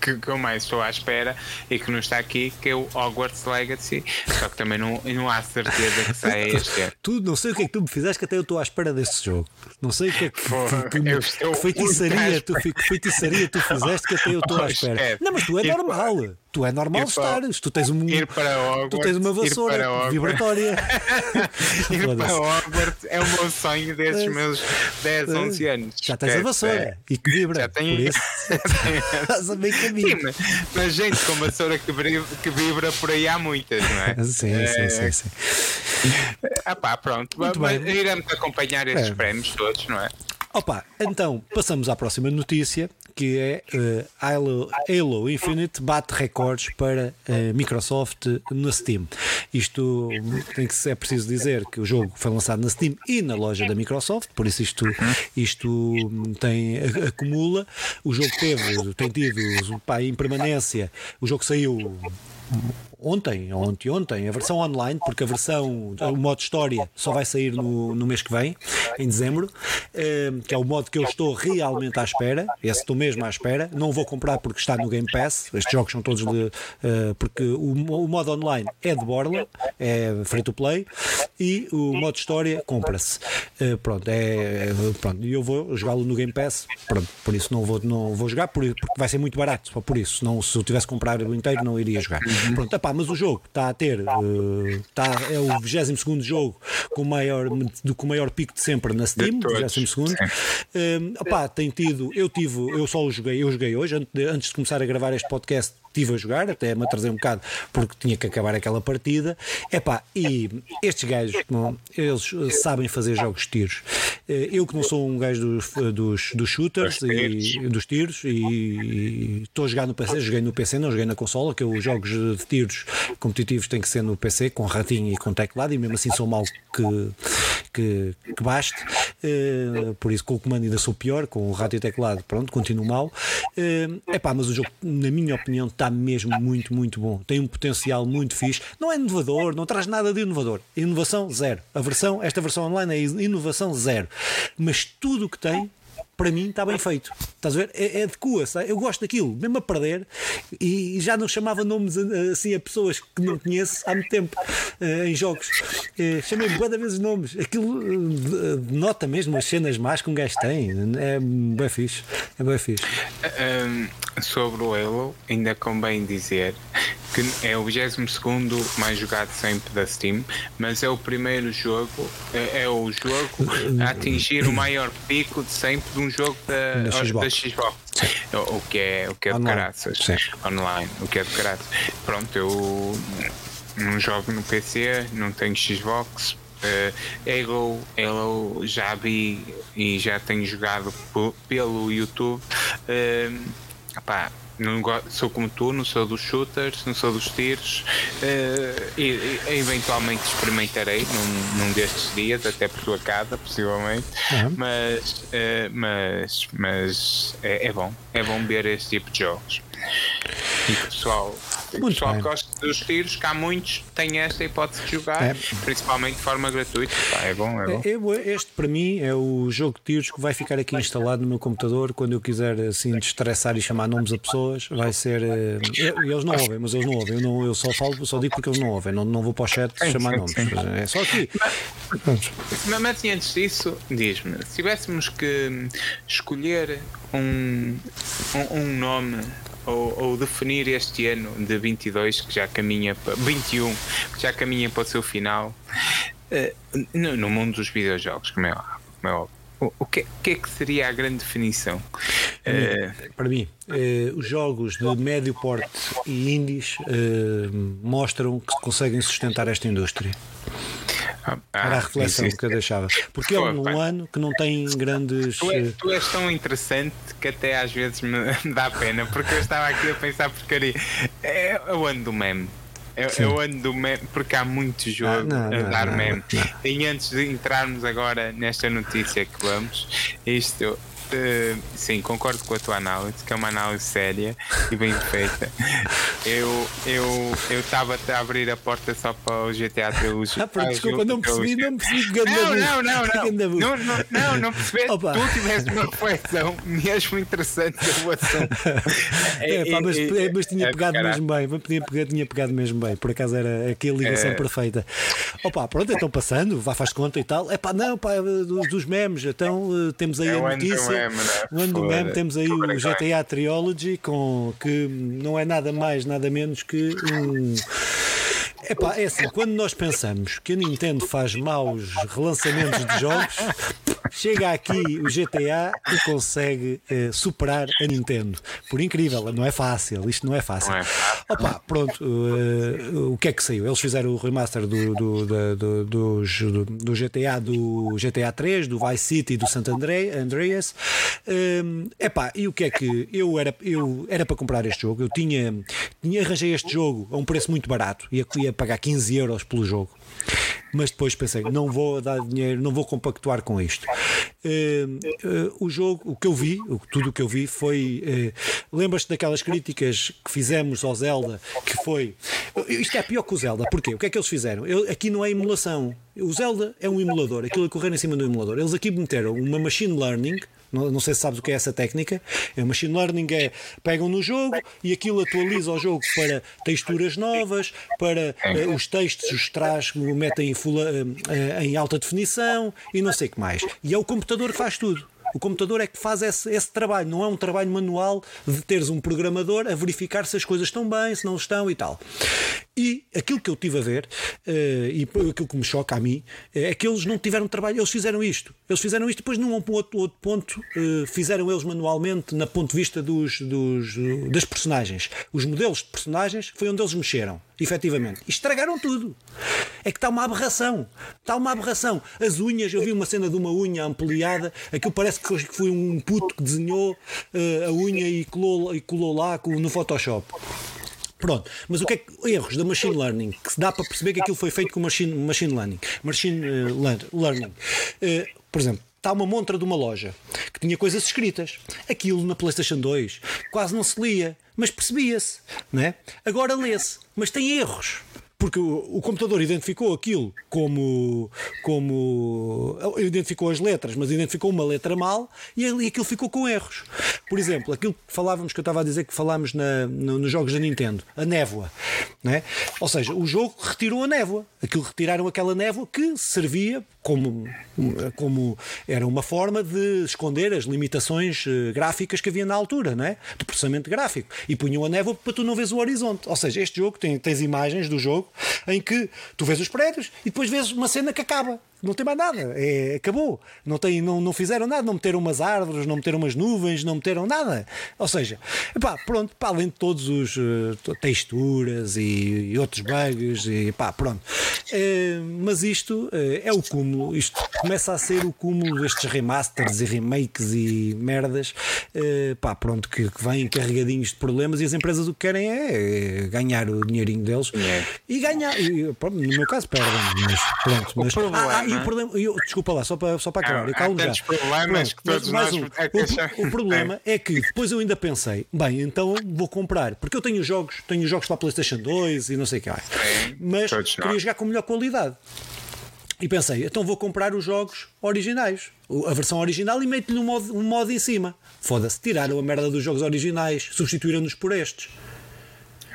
que, que eu mais estou à espera e que não está aqui, que é o Hogwarts Legacy. Só que também não, não há certeza que saia este ano. Tu não sei o que é que tu me fizeste, que até eu estou à espera desse jogo. Não sei o que é que, tu, tu, me, que feitiçaria, tu, que feitiçaria tu fizeste, que até eu estou à espera. Não, mas tu é normal. Tu é normal ir estares. Tu tens, um, ir para Hogwarts, tu tens uma vassoura vibratória. ir para Hogwarts é o meu sonho desses é. meus 10, 11 anos. Já tens a vassoura é. e que vibra. Já tenho. Por isso, estás a meio caminho. Sim, mas, mas gente com vassoura que vibra, que vibra por aí há muitas, não é? Sim, é... sim, sim. sim. Ah pá, pronto. Muito bem. Iremos acompanhar esses é. prémios todos, não é? Opa, então passamos à próxima notícia que é uh, Halo, Halo Infinite bate recordes para uh, Microsoft na Steam. Isto tem que é preciso dizer que o jogo foi lançado na Steam e na loja da Microsoft, por isso isto, isto tem, acumula. O jogo teve, tem tido pá, em permanência, o jogo saiu ontem, ou ontem, a versão online, porque a versão, o modo história só vai sair no, no mês que vem, em dezembro, eh, que é o modo que eu estou realmente à espera, esse estou mesmo à espera, não vou comprar porque está no Game Pass, estes jogos são todos de, eh, porque o, modo online é de borla, é free to play, e o modo história compra-se. Eh, pronto, é, pronto, e eu vou jogá-lo no Game Pass, pronto, por isso não vou, não vou jogar, porque vai ser muito barato, por isso, não, se eu tivesse que comprar o inteiro não iria jogar. Pronto, mas o jogo está a ter, uh, está, é o 22 jogo com o maior, com o maior pico de sempre na Steam, 22 segundo. Uh, epá, tem tido, eu tive, eu só o joguei, eu joguei hoje, antes de começar a gravar este podcast, estive a jogar, até me atrasei um bocado porque tinha que acabar aquela partida. Epá, e estes gajos, eles sabem fazer jogos de tiros. Eh, eu que não sou um gajo dos, dos, dos shooters e dos tiros e estou a jogar no PC, joguei no PC, não joguei na consola, que os jogos de tiros competitivos têm que ser no PC, com ratinho e com teclado, e mesmo assim sou mal que, que, que baste. Uh, por isso, com o comando ainda sou pior, com o rato e teclado, pronto, continuo mal. Uh, epá, mas o jogo, na minha opinião, está mesmo muito, muito bom. Tem um potencial muito fixe. Não é inovador, não traz nada de inovador. Inovação zero. A versão, esta versão online é inovação zero. Mas tudo o que tem para mim está bem feito. Estás a ver? É, é adequa-se. Eu gosto daquilo, mesmo a perder, e já não chamava nomes assim a pessoas que não conheço há muito tempo uh, em jogos. Uh, chamei boa vezes nomes. Aquilo denota mesmo as cenas más que um gajo tem. É bem fixe. É bem fixe. Um, sobre o Halo, ainda convém dizer que é o 22 mais jogado sempre da Steam, mas é o primeiro jogo, é, é, o jogo a atingir o maior pico de sempre de um jogo da, da Xbox. Da Xbox. O, que é, o que é de caraças online, o que é de caraças. Pronto, eu não jogo no PC, não tenho Xbox. Uh, Halo, Halo já vi e já tenho jogado pelo YouTube. Uh, não sou como tu, não sou dos shooters, não sou dos tiros uh, e, e, eventualmente experimentarei num, num, destes dias, até por tua casa, possivelmente. Uhum. Mas, uh, mas, mas é, é, bom, é bom ver este tipo de jogos. E pessoal, o pessoal que gosta dos tiros, que há muitos, tem esta hipótese de jogar, é. principalmente de forma gratuita. Pá, é bom, é bom. É, este para mim é o jogo de tiros que vai ficar aqui instalado no meu computador quando eu quiser assim destressar e chamar nomes a pessoas. Vai ser. Eh, eles não ouvem, mas eles não ouvem. Eu, não, eu só falo, só digo porque eles não ouvem. Não, não vou para o chat sim, chamar sim, nomes. Sim. É só aqui. Mas, mas antes disso, diz-me, se tivéssemos que escolher um, um, um nome ou, ou, definir este ano de 22 que já caminha para 21 que já caminha para o seu final uh, no, no, mundo dos videojogos como é, como é óbvio o, o que, que, é que seria a grande definição? Uh, para mim, uh, os jogos de médio porte e indies mostram que conseguem sustentar esta indústria. Ah, Era a reflexão que eu deixava. Porque é um ano que não tem grandes. Tu, é, tu, és tão interessante que até às vezes me dá pena, porque eu estava aqui a pensar porcaria. É o ano do meme. É, é o ano do meme, porque há muito jogo ah, não, a dar não, meme. Não. E antes de entrarmos agora nesta notícia que vamos, isto Uh, sim, concordo com a tua análise, que é uma análise séria e bem feita. Eu eu eu estava a abrir a porta só para o GTA Trilogy. Ah, pronto, desculpa, não percebi, não percebi não, não, não, não, não, não, não, não percebi. Opa. Tu tiveste uma reflexão mesmo interessante sobre o assunto. É, pá, mas, é, mas tinha é pegado mesmo bem, tinha pegado, tinha pegado mesmo bem, por acaso era aquela ligação é. perfeita. Opa, pronto, então passando, vá faz conta e tal. É pá, não, pá, dos, dos memes, então uh, temos aí é a notícia meme, né? O ano do meme temos aí o GTA Trilogy, com, que não é nada mais, nada menos que um. Epá, é assim, quando nós pensamos que a Nintendo faz maus relançamentos de jogos, chega aqui o GTA e consegue uh, superar a Nintendo. Por incrível, não é fácil, isto não é fácil. Não é. Opa, pronto, uh, o que é que saiu? Eles fizeram o remaster do, do, do, do, do, GTA, do GTA 3, do Vice City e do Sant André, Andreas. Um, epá, e o que é que eu era, eu era para comprar este jogo? Eu tinha, tinha arranjei este jogo a um preço muito barato, ia, ia pagar 15 euros pelo jogo mas depois pensei, não vou dar dinheiro, não vou compactuar com isto. Uh, uh, o jogo, o que eu vi, o, tudo o que eu vi foi. Uh, Lembras-te daquelas críticas que fizemos ao Zelda, que foi. Isto é pior que o Zelda, porquê? O que é que eles fizeram? Eu, aqui não é emulação. O Zelda é um emulador, aquilo é correr em cima do emulador. Eles aqui meteram uma machine learning não, não sei se sabes o que é essa técnica. É machine learning é pegam no jogo e aquilo atualiza o jogo para texturas novas, para uh, os textos os traz, metem em, full, uh, uh, em alta definição e não sei o que mais. E é o computador que faz tudo. O computador é que faz esse, esse, trabalho, não é um trabalho manual de teres um programador a verificar se as coisas estão bem, se não estão e tal. E aquilo que eu tive a ver, uh, e aquilo que me choca a mim, é que eles não tiveram trabalho, eles fizeram isto. Eles fizeram isto, depois num outro, outro ponto, uh, fizeram eles manualmente, na ponto de vista dos, dos, das personagens. Os modelos de personagens foi onde eles mexeram, efetivamente. E estragaram tudo. É que está uma aberração. Está uma aberração. As unhas, eu vi uma cena de uma unha ampliada, aquilo parece que foi um puto que desenhou uh, a unha e colou, e colou lá no Photoshop. Pronto, mas o que é que erros da machine learning que se dá para perceber que aquilo foi feito com machine, machine learning? Machine uh, learning. Uh, por exemplo, está uma montra de uma loja que tinha coisas escritas. Aquilo na PlayStation 2 quase não se lia, mas percebia-se, né? Agora lê-se, mas tem erros porque o, o, computador identificou aquilo como, como. identificou as letras, mas identificou uma letra mal e, e aquilo ficou com erros. Por exemplo, aquilo que falávamos, que eu estava a dizer que falámos na, no, nos jogos da Nintendo, a névoa. Né? Ou seja, o jogo retirou a névoa. Aquilo retiraram aquela névoa que servia como, como era uma forma de esconder as limitações eh, gráficas que havia na altura, é? de processamento gráfico. E punham a névoa para tu não vês o horizonte. Ou seja, este jogo tem tens imagens do jogo em que tu vês os prédios e depois vês uma cena que acaba não tem mais nada, é, acabou. Não, tem, não, não fizeram nada, não meteram umas árvores, não meteram umas nuvens, não meteram nada. Ou seja, epá, pronto, para além de todos os uh, texturas e, e, outros bugs, e pá, pronto. Uh, mas isto uh, é o cúmulo, isto começa a ser o cúmulo destes remasters e remakes e merdas, pá, pronto, que, que vêm carregadinhos de problemas e as empresas o que querem é, ganhar o dinheirinho deles é. e ganhar. E, pronto, no meu caso, perdem, mas pronto. Mas, ah, e o problema, eu, desculpa lá, só para, só para acabar. Há, há tantos problemas que todos. Um, o, o, problema é. é que depois eu ainda pensei, bem, então vou comprar, porque eu tenho jogos, tenho jogos para a PlayStation 2 e não sei o que mais, mas queria jogar com melhor qualidade. E pensei, então vou comprar os jogos originais, a versão original, e meto-lhe um modo, um modo em cima. Foda-se, tiraram a merda dos jogos originais, substituíram-nos por estes.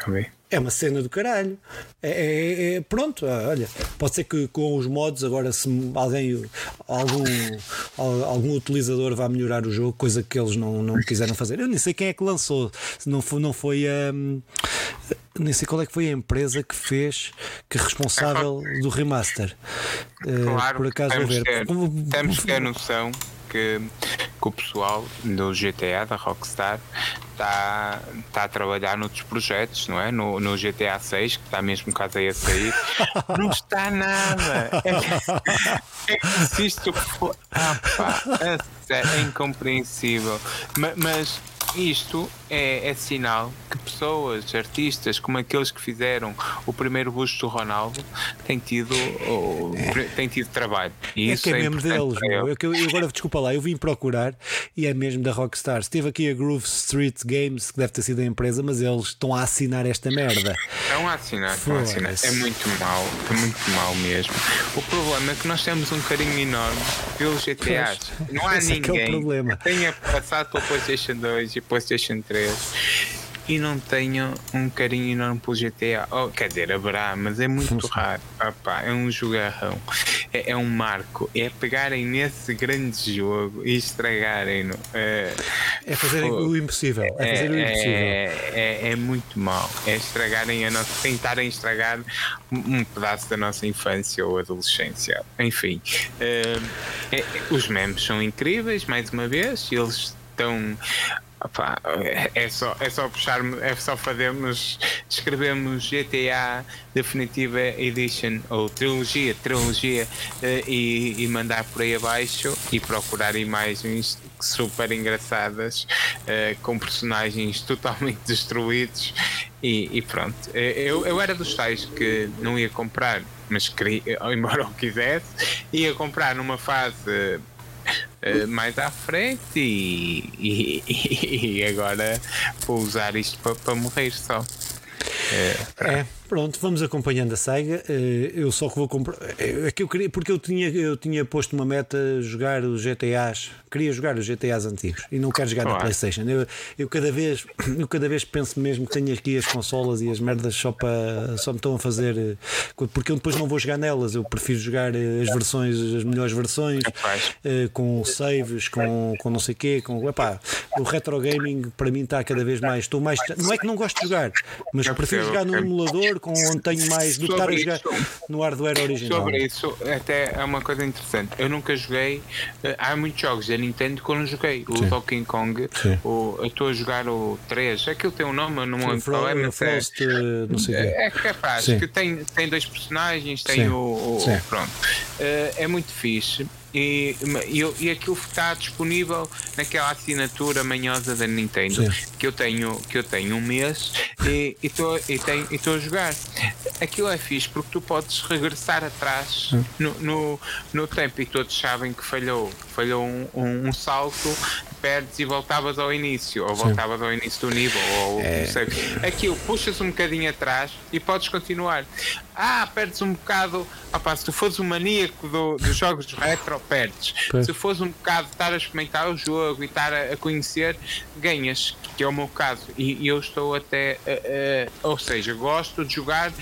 Okay é uma cena do caralho. É, é, é, pronto, ah, olha, pode ser que com os mods agora se alguém, algum, algum utilizador vá melhorar o jogo, coisa que eles não, não quiseram fazer. Eu nem sei quem é que lançou, se não foi, não foi a. Um, nem sei qual é que foi a empresa que fez, que é responsável do remaster. Claro, uh, por acaso temos, ver. Temos que ter noção que, que o pessoal do GTA, da Rockstar, está tá a trabalhar noutros projetos, não é? No, no GTA 6, que está mesmo quase aí a sair, não está nada. É, é se isto for. Ah, pá, é, é incompreensível. Mas, mas isto é, é, sinal que pessoas, artistas como aqueles que fizeram o primeiro busto do Ronaldo têm tido, oh, é. têm tido trabalho. E é isso que é, é mesmo deles. Eu. Eu, agora, desculpa lá, eu vim procurar e é mesmo da Rockstar. Esteve aqui a Groove Street Games, que deve ter sido a empresa, mas eles estão a assinar esta merda. Estão a assinar, estão a assinar. É muito mau, é muito mau mesmo. O problema é que nós temos um carinho enorme pelos GTAs. Não há ninguém que tenha passado pelo PlayStation 2 e PlayStation 3 e não tenho um carinho enorme pelo GTA. Oh, quer dizer, haverá, mas é muito raro. Opa, é um jogarrão, é, é, um marco. É pegarem nesse grande jogo e estragarem-no. É, é fazer o impossível. É fazer o é, impossível. É, é, é, muito mau. É estragarem a nossa. tentarem estragar um pedaço da nossa infância ou adolescência. Enfim, uh, os memes são incríveis, mais uma vez, eles estão Opa, é só, é só puxarmos, é só fazermos, escrevemos GTA Definitiva Edition ou trilogia, trilogia eh, e, e mandar por aí abaixo e procurar imagens super engraçadas uh, com personagens totalmente destruídos e, e, pronto. Eh, eu, eu era dos tais que não ia comprar, mas queria, embora eu quisesse, ia comprar numa fase uh, mais à frente e, e, e, agora vou usar isto para morrer só. É, é, pronto, vamos acompanhando a SEGA. Eh, eu só que vou comprar. É que eu queria, porque eu tinha, eu tinha posto uma meta jogar os GTAs. Queria jogar os GTAs antigos e não quero jogar na PlayStation. Eu, eu, cada vez, eu cada vez penso mesmo que tenho aqui as consolas e as merdas só, para, só me estão a fazer. Eh, porque eu depois não vou jogar nelas. Eu prefiro jogar as versões, as melhores versões, com saves, com, com não sei o quê. Com, epá, o retro gaming para mim está cada vez mais. Estou mais. Não é que não gosto de jogar, mas prefiro jogar no emulador com onde tenho mais do que estar a jogar no hardware original. Sobre isso, até é uma coisa interessante. Eu nunca joguei. Eh, há muitos jogos da Nintendo que eu não joguei. O Donkey Kong, o, eu estou a jogar o 3. Aquilo tem um nome, eu não me lembro qual é, mas é, não sei é, é capaz, que tem, tem dois personagens, tem o, o Pronto. Uh, é muito fixe e, e, e aquilo está disponível naquela assinatura manhosa da Nintendo que eu tenho que eu tenho um mês e estou e, e estou a jogar. Aquilo é fixe porque tu podes regressar atrás no, no, no tempo. E todos sabem que falhou falhou um, um, um salto perdes e voltavas ao início, ou voltavas Sim. ao início do nível, ou é... sei. Aquilo, puxas um bocadinho atrás e podes continuar. Ah, perdes um bocado. Opa, se tu fores um maníaco do, dos jogos retro, perdes. Pois. Se fores um bocado estar a experimentar o jogo e estar a, a conhecer, ganhas, que é o meu caso. E, e eu estou até. Ou seja, gosto de jogar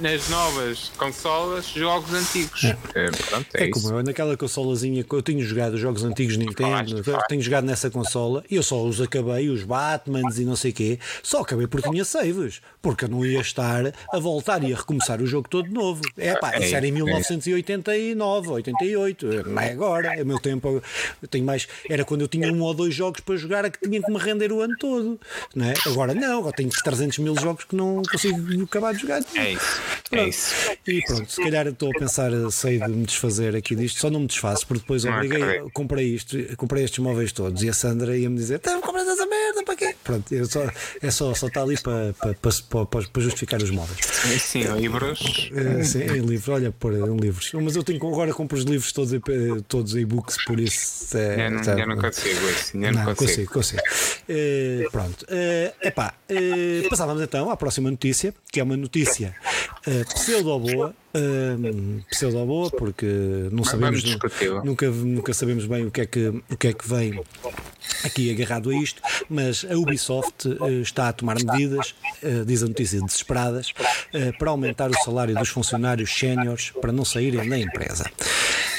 nas novas consolas jogos antigos. É, é, pronto, é, é como eu, naquela consolazinha que eu tenho jogado jogos antigos Nintendo, tenho jogado nessa consola e eu só os acabei, os Batmans e não sei o quê, só acabei porque tinha saves, porque eu não ia estar a voltar e a recomeçar o jogo todo de novo. É pá, isso era em 1989, 88, não é agora, é o meu tempo. Eu tenho mais, era quando eu tinha um ou dois jogos para jogar a que tinha que me render o ano todo, não é? Agora não, agora tenho 300 mil jogos que não consigo acabar de jogar. É isso. É isso. E pronto, se calhar estou a pensar, sei de me desfazer aqui disto, só não me desfaço, porque depois obriguei, comprei isto, comprei estes móveis todos e a Sandra ia-me dizer: Estás comprando essa merda para quê? Pronto, eu só, é só, só está ali para, para, para, para, justificar os móveis. Sim, livros. É, sim, em livros, olha, por um livros. Mas eu tenho agora compro os livros todos, todos e-books, por isso. É, eu, não, tá, eu não consigo isso. Eu não, não consigo. consigo, consigo. Uh, pronto. Uh, epá, uh, passávamos então à próxima notícia, que é uma notícia uh, pseudo-boa. Uh, pseudo-boa, porque não sabemos, nunca, nunca sabemos bem o que, é que, o que é que vem aqui agarrado a isto, mas a Ubisoft uh, está a tomar medidas, uh, diz a notícia, desesperadas, uh, para aumentar o salário dos funcionários séniores para não saírem da empresa.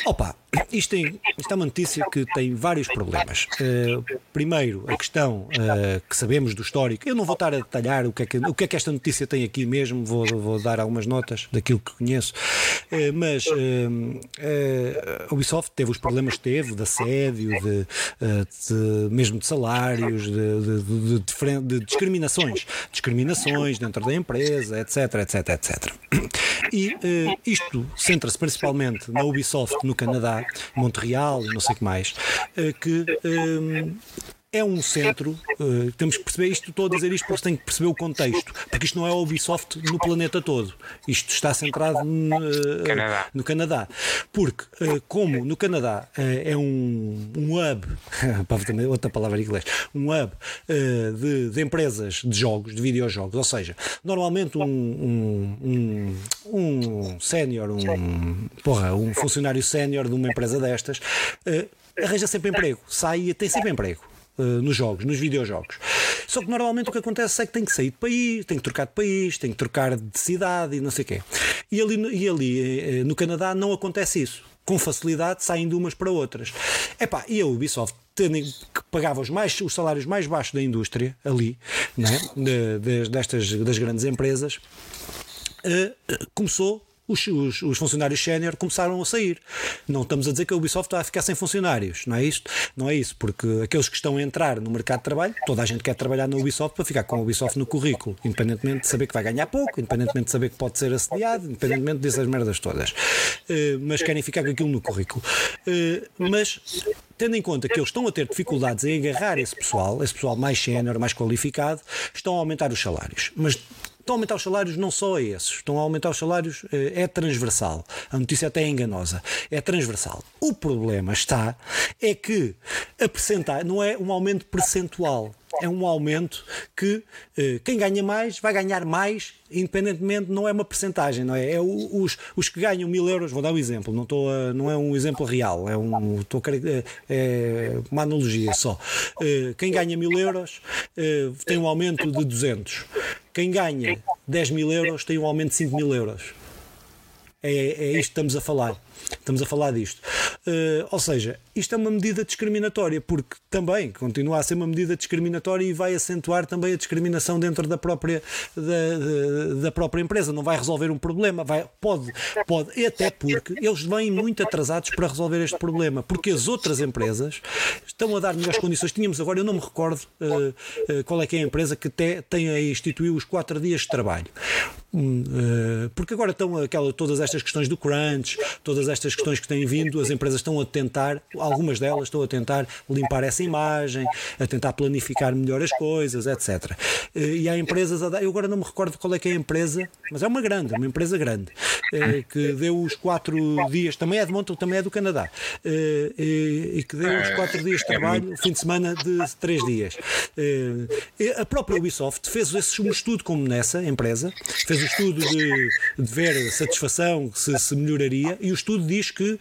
Opa, isto, tem, isto é uma notícia que tem vários problemas. Uh, primeiro, a questão uh, que sabemos do histórico. Eu não vou estar a detalhar o que é que, o que, é que esta notícia tem aqui mesmo, vou, vou dar algumas notas daquilo que conheço. Uh, mas a Ubisoft teve os problemas que teve de assédio, de, de mesmo de salários, de, de, de discriminações. Discriminações dentro da empresa, etc, etc, etc. E isto centra-se principalmente na Ubisoft no Canadá, Montreal e não sei o que mais, eh, que um, é um centro, uh, temos que perceber isto, estou a dizer isto porque tem que perceber o contexto, porque isto não é a Ubisoft no planeta todo, isto está centrado no, uh, Canadá. no Canadá. Porque, uh, como no Canadá é um, um hub, outra palavra em inglês, um hub de, de, empresas de jogos, de videojogos, ou seja, normalmente um, um, um, um sénior, um, porra, um funcionário sénior de uma empresa destas arranja sempre emprego, sai e tem sempre emprego. Uh, nos jogos, nos videojogos. Só que normalmente o que acontece é que tem que sair de país, tem que trocar de país, tem que trocar de cidade e não sei o quê. E ali, e ali eh, no Canadá não acontece isso. Com facilidade saem de umas para outras. Epá, e a Ubisoft tendo, que pagava os, mais, os salários mais baixos da indústria ali, né, de, de, destas das grandes empresas, uh, começou os, os, os funcionários sénior começaram a sair. Não estamos a dizer que a Ubisoft está a ficar sem funcionários, não é isto? Não é isso, porque aqueles que estão a entrar no mercado de trabalho, toda a gente quer trabalhar na Ubisoft para ficar com a Ubisoft no currículo, independentemente de saber que vai ganhar pouco, independentemente de saber que pode ser assediado, independentemente dessas merdas todas. Uh, mas querem ficar com aquilo no currículo. Uh, mas tendo em conta que eles estão a ter dificuldades em agarrar esse pessoal, esse pessoal mais sénior, mais qualificado, estão a aumentar os salários. Mas Estão a aumentar os salários não só a esses, estão a aumentar os salários, eh, é transversal. A notícia até é enganosa, é transversal. O problema está é que a não é um aumento percentual, é um aumento que eh, quem ganha mais vai ganhar mais, independentemente, não é uma percentagem, não é? É os, os que ganham mil euros, vou dar um exemplo, não, estou não é um exemplo real, é, um, estou a, é, é uma analogia só. Eh, quem ganha mil euros tem um aumento de 200 quem ganha 10 mil euros tem um aumento de 5 mil euros. É, é isto que estamos a falar. Estamos a falar disto. Uh, ou seja, isto é uma medida discriminatória, porque também continua a ser uma medida discriminatória e vai acentuar também a discriminação dentro da própria, da, da própria empresa. Não vai resolver um problema, vai, pode, pode, até porque eles vêm muito atrasados para resolver este problema, porque as outras empresas estão a dar melhores condições. Tínhamos agora, eu não me recordo uh, uh, qual é que é a empresa que te, tem a instituir os quatro dias de trabalho. Uh, porque agora estão aquela, todas estas questões do crunch, todas estas questões que têm vindo, as empresas estão a tentar, algumas delas estão a tentar limpar essa imagem, a tentar planificar melhor as coisas, etc. Uh, e há empresas a dar, eu agora não me recordo qual é que é a empresa, mas é uma grande, uma empresa grande, uh, que deu os quatro dias, também é de Montreal, também é do Canadá, e, que deu os quatro dias de trabalho, fim de semana de três dias. a própria Ubisoft fez esse, um estudo como nessa empresa, fez estudo de, de ver satisfação, se, se, melhoraria, e o estudo diz que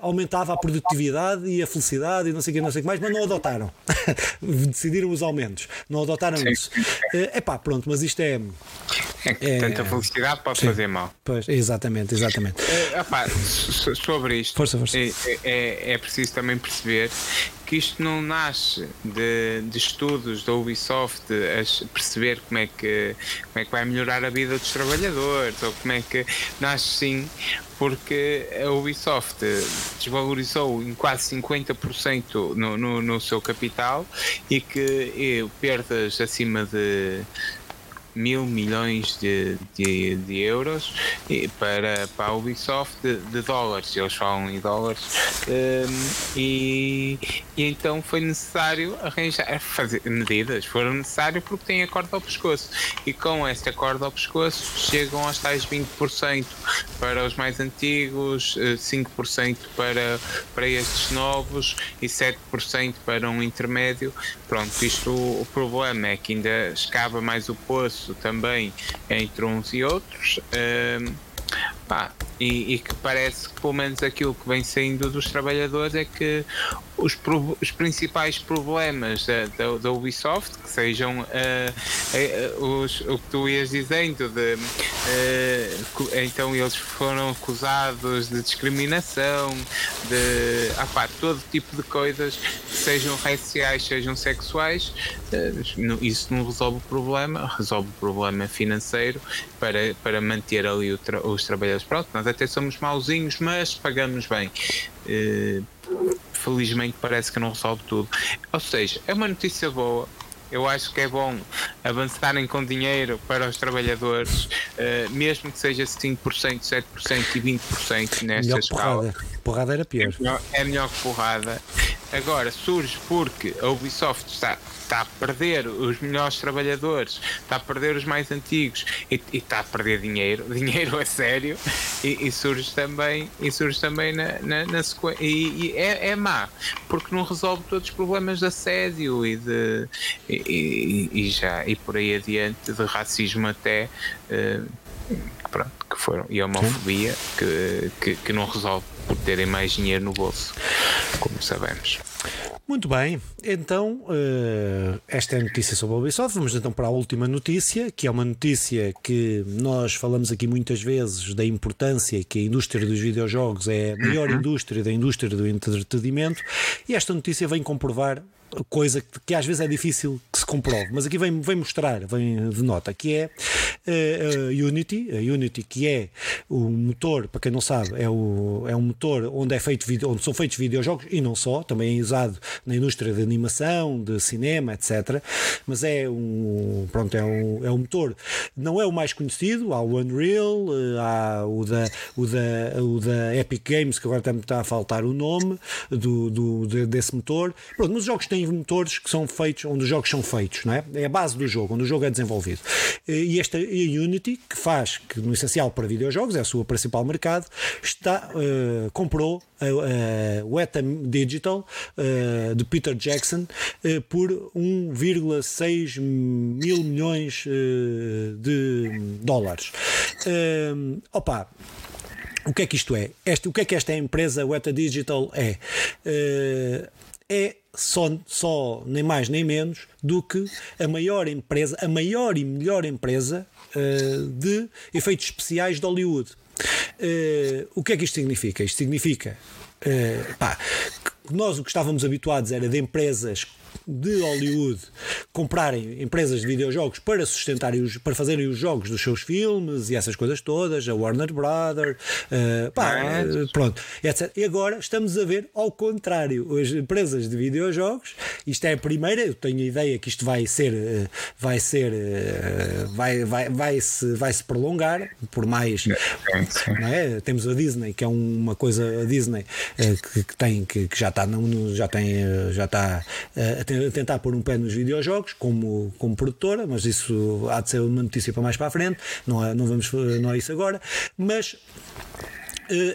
aumentava a produtividade e a felicidade e não sei o que, não sei o que mais, mas não adotaram. Decidiram os aumentos, não adotaram sim, isso. É pá, pronto, mas isto é. É que é, tanta felicidade pode sim, fazer mal. Pois, exatamente, exatamente. É, opá, sobre isto, força, força. É, é, é preciso também perceber que isto não nasce de, de, estudos da Ubisoft a perceber como é, que, como é que vai melhorar a vida dos trabalhadores ou como é que nasce sim porque a Ubisoft desvalorizou em quase 50% no, no, no seu capital e que e perdas acima de mil milhões de, de, de euros para, para a Ubisoft de, de, dólares, eles falam em dólares, um, e, e, então foi necessário arranjar, fazer medidas, foram necessárias porque têm a corda ao pescoço, e com esta corda ao pescoço chegam aos tais 20% para os mais antigos, 5% eh, para, para estes novos e 7% para um intermédio. Pronto, isto o problema é que ainda escava mais o poço também entre uns e outros. Um, pá, e, e, que parece que pelo menos aquilo que vem saindo dos trabalhadores é que os, os principais problemas da, da, da, Ubisoft, que sejam uh, uh, os, o que tu ias dizendo, de, uh, então eles foram acusados de discriminação, de ah, todo tipo de coisas, sejam raciais, sejam sexuais, isso não resolve o problema, resolve o problema financeiro para, para manter ali tra os trabalhadores. Pronto, nós até somos mauzinhos, mas pagamos bem felizmente parece que não resolve tudo. Ou seja, é uma notícia boa. Eu acho que é bom avançarem com dinheiro para os trabalhadores, uh, mesmo que seja 5%, 7% e 20% nesta melhor escala. Porrada. porrada era pior. É melhor, é melhor que porrada. Agora surge porque a Ubisoft está está a perder os melhores trabalhadores, está a perder os mais antigos e, e está a perder dinheiro, dinheiro a sério, e, e surge também, e surge também na, na, na sequência. E, e, é, é má, porque não resolve todos os problemas de assédio e de e, já e por aí adiante, de racismo até. Uh, que foram, e a homofobia que, que, que não resolve por terem mais dinheiro no bolso, como sabemos. Muito bem, então uh, esta é a notícia sobre a Ubisoft. Vamos então para a última notícia, que é uma notícia que nós falamos aqui muitas vezes da importância que a indústria dos videojogos é a maior uhum. indústria da indústria do entretenimento, e esta notícia vem comprovar coisa que, que, às vezes é difícil que se comprove, mas aqui vem, vem mostrar, vem de nota, que é uh, a Unity, a Unity que é o motor, para quem não sabe, é, o, é um motor onde, é feito, onde são feitos videojogos e não só, também é usado na indústria de animação, de cinema, etc. Mas é um, pronto, é um, é um motor, não é o mais conhecido, há o Unreal, eh, há o da, o da, o da Epic Games, que agora está a faltar o nome do, do, desse motor. Pronto, mas os jogos têm têm motores que são feitos, onde os jogos são feitos, não é? É a base do jogo, onde o jogo é desenvolvido. E esta Unity, que faz, que no essencial para videojogos, é a sua principal mercado, está, uh, comprou a, a Weta Digital uh, de Peter Jackson uh, por 1,6 mil milhões de dólares. opa! O que é que isto é? Este, o que é que esta empresa Weta Digital é? Só, só nem mais nem menos do que a maior empresa, a maior e melhor empresa uh, de efeitos especiais de Hollywood. Uh, o que é que isto significa? Isto significa uh, pá, nós o que estávamos habituados era de empresas de Hollywood comprarem empresas de videojogos para sustentarem os, para fazerem os jogos dos seus filmes e essas coisas todas, a Warner Brothers, uh, pá, uh, pronto, etc. E agora estamos a ver ao contrário, as empresas de videojogos, isto é a primeira, eu tenho a ideia que isto vai ser, uh, vai ser, vai, vai, vai, se, vai se prolongar por mais, não é? Temos a Disney, que é uma coisa, a Disney que, que tem, que, que, já está, já tem, já está a tentar pôr um pé nos videojogos como, como produtora, mas isso há de ser uma notícia para mais para a frente, não, é, não, vamos, não é isso agora. Mas eh,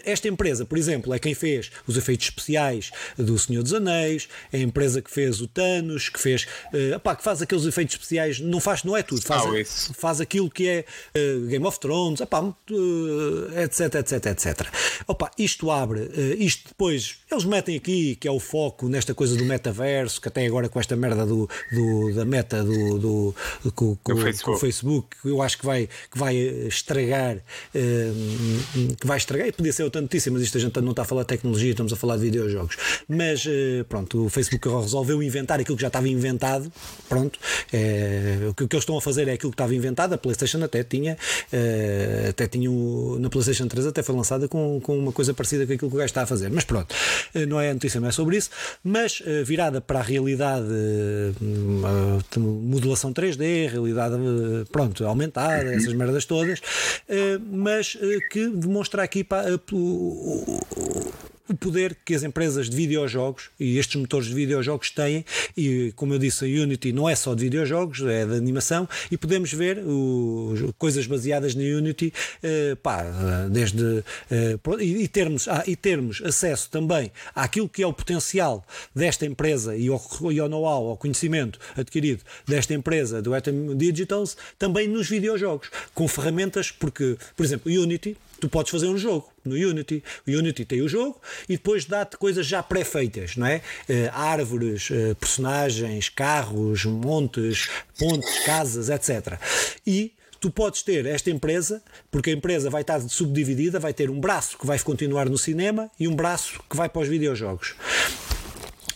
esta empresa, por exemplo, é quem fez os efeitos especiais do Senhor dos Anéis, é a empresa que fez o Thanos, que fez, uh, opá, que faz aqueles efeitos especiais, não faz, não é tudo, faz, oh, faz aquilo que é uh, Game of Thrones, opá, uh, etc, etc, etc. Opá, isto abre, isto depois, eles metem aqui, que é o foco nesta coisa do metaverso, que até agora com esta merda do, do da meta do, do, do com, com, Facebook. com, o Facebook, eu acho que vai, que vai estragar, que vai estragar, podia ser outra notícia, mas isto a gente não está a falar de tecnologia, estamos a falar de videojogos. Mas eh, pronto, o Facebook resolveu inventar aquilo que já estava inventado. Pronto, é, o, que, eles estão a fazer é aquilo que estava inventado. A PlayStation até tinha, é, até tinha o, na PlayStation 3 até foi lançada com, com uma coisa parecida com aquilo que o gajo está a fazer. Mas pronto, não é a notícia, não é sobre isso. Mas virada para a realidade, modulação 3D, realidade pronto, aumentada, essas merdas todas, mas que demonstra aqui para o, o poder que as empresas de videojogos e estes motores de videojogos têm, e como eu disse, a Unity não é só de videojogos, é de animação, e podemos ver o, coisas baseadas na Unity, eh, pá, desde eh, e, termos, ah, e termos acesso também àquilo que é o potencial desta empresa e ao, e ao know-how, ao conhecimento adquirido desta empresa, do Atom Digitals, também nos videojogos, com ferramentas, porque, por exemplo, Unity tu podes fazer um jogo no Unity. O Unity tem o jogo e depois dá-te coisas já pré-feitas, não é? Uh, árvores, uh, personagens, carros, montes, pontes, casas, etc. E tu podes ter esta empresa, porque a empresa vai estar subdividida, vai ter um braço que vai continuar no cinema e um braço que vai para os videojogos.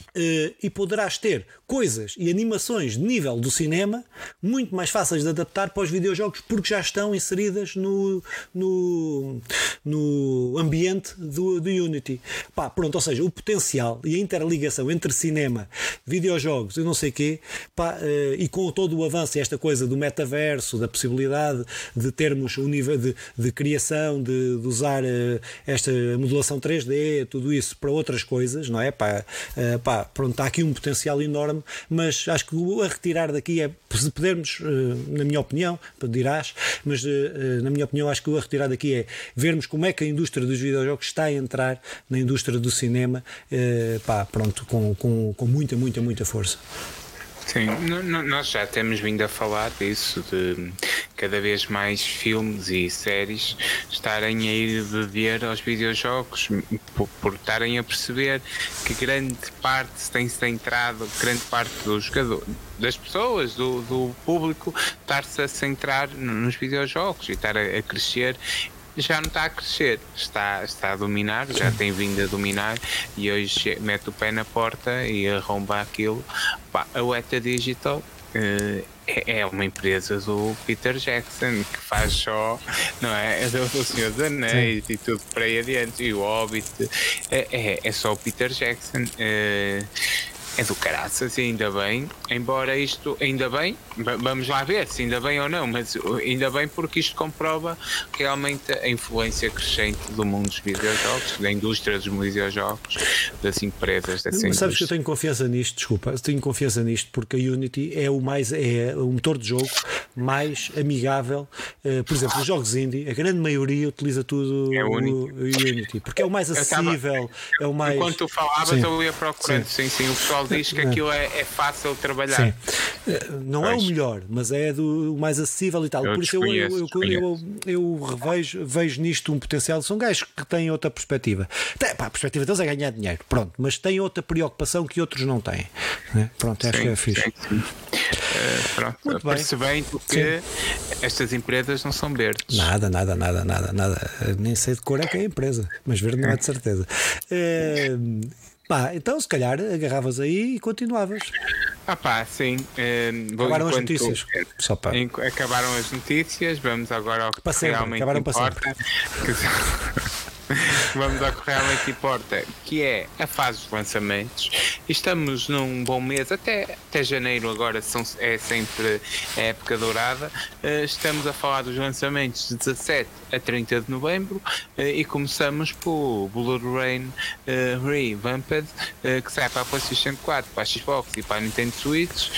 Uh, e poderás ter coisas e animações de nível do cinema muito mais fáceis de adaptar para os videojogos porque já estão inseridas no, no, no ambiente do, do Unity. Pá, pronto, ou seja, o potencial e a interligação entre cinema, videojogos e não sei quê, pá, uh, e com todo o avanço esta coisa do metaverso, da possibilidade de termos um nível de, de criação, de, de usar uh, esta modulação 3D, tudo isso para outras coisas, não é? Pá, uh, pá, pronto, está aqui um potencial enorme, mas acho que a retirar daqui é, se pudermos, na minha opinião, dirás, mas na minha opinião, acho que o a retirar daqui é vermos como é que a indústria dos videojogos está a entrar na indústria do cinema, pá, pronto, com, com, com muita, muita, muita força. Sim, nós já temos vindo a falar disso, de cada vez mais filmes e séries estarem a ir beber aos videojogos, por, por estarem a perceber que grande parte tem-se centrado, grande parte dos jogadores, das pessoas, do, do público, estar-se a centrar nos videojogos e estar a, a crescer já não está a crescer, está, está a dominar, já tem vindo a dominar e hoje mete o pé na porta e arromba aquilo. Pá, a Weta Digital uh, é uma empresa do Peter Jackson que faz só, não é? é do, Senhor dos Anéis Sim. e tudo para aí adiante. E o Hobbit é, é, é só o Peter Jackson. Uh, é do caraças, ainda bem. Embora isto, ainda bem, vamos lá ver se ainda bem ou não, mas ainda bem porque isto comprova realmente a influência crescente do mundo dos videojogos, da indústria dos videojogos, das empresas. Dessa sabes que eu tenho confiança nisto, desculpa, tenho confiança nisto porque a Unity é o mais, é o motor de jogo mais amigável. Uh, por exemplo, os jogos indie, a grande maioria utiliza tudo é o Unity, porque é o mais acessível, é o mais. Enquanto tu falavas, eu ia procurando, sim, sim, sim o pessoal diz que aquilo é, é fácil de trabalhar. Sim. Não pois. é o melhor, mas é do mais acessível e tal. Eu Por isso eu, eu, eu, eu, revejo vejo nisto um potencial. São gajos que têm outra perspectiva. Tem, pá, a perspectiva deles é ganhar dinheiro, pronto, mas têm outra preocupação que outros não têm. Né? Pronto, acho sim, que é fixe. Sim, sim. Uh, pronto, Muito bem. percebendo que Sim. estas empresas não são verdes. Nada, nada, nada, nada, nada. Nem sei de cor é que é a empresa, mas verde não é de certeza. Uh, Pá, então se calhar agarravas aí e continuavas. Ah pá, sim. Uh, acabaram as notícias. Só para. Acabaram as notícias, vamos agora ao que para realmente acabaram importa. Para sempre. Vamos ao que realmente importa, que é a fase dos lançamentos. Estamos num bom mês, até, até janeiro agora são, é sempre a época dourada. Uh, estamos a falar dos lançamentos de 17 a 30 de novembro uh, e começamos por Blood Rain uh, Revamped, uh, que sai para a PlayStation 4, para a Xbox e para a Nintendo Switch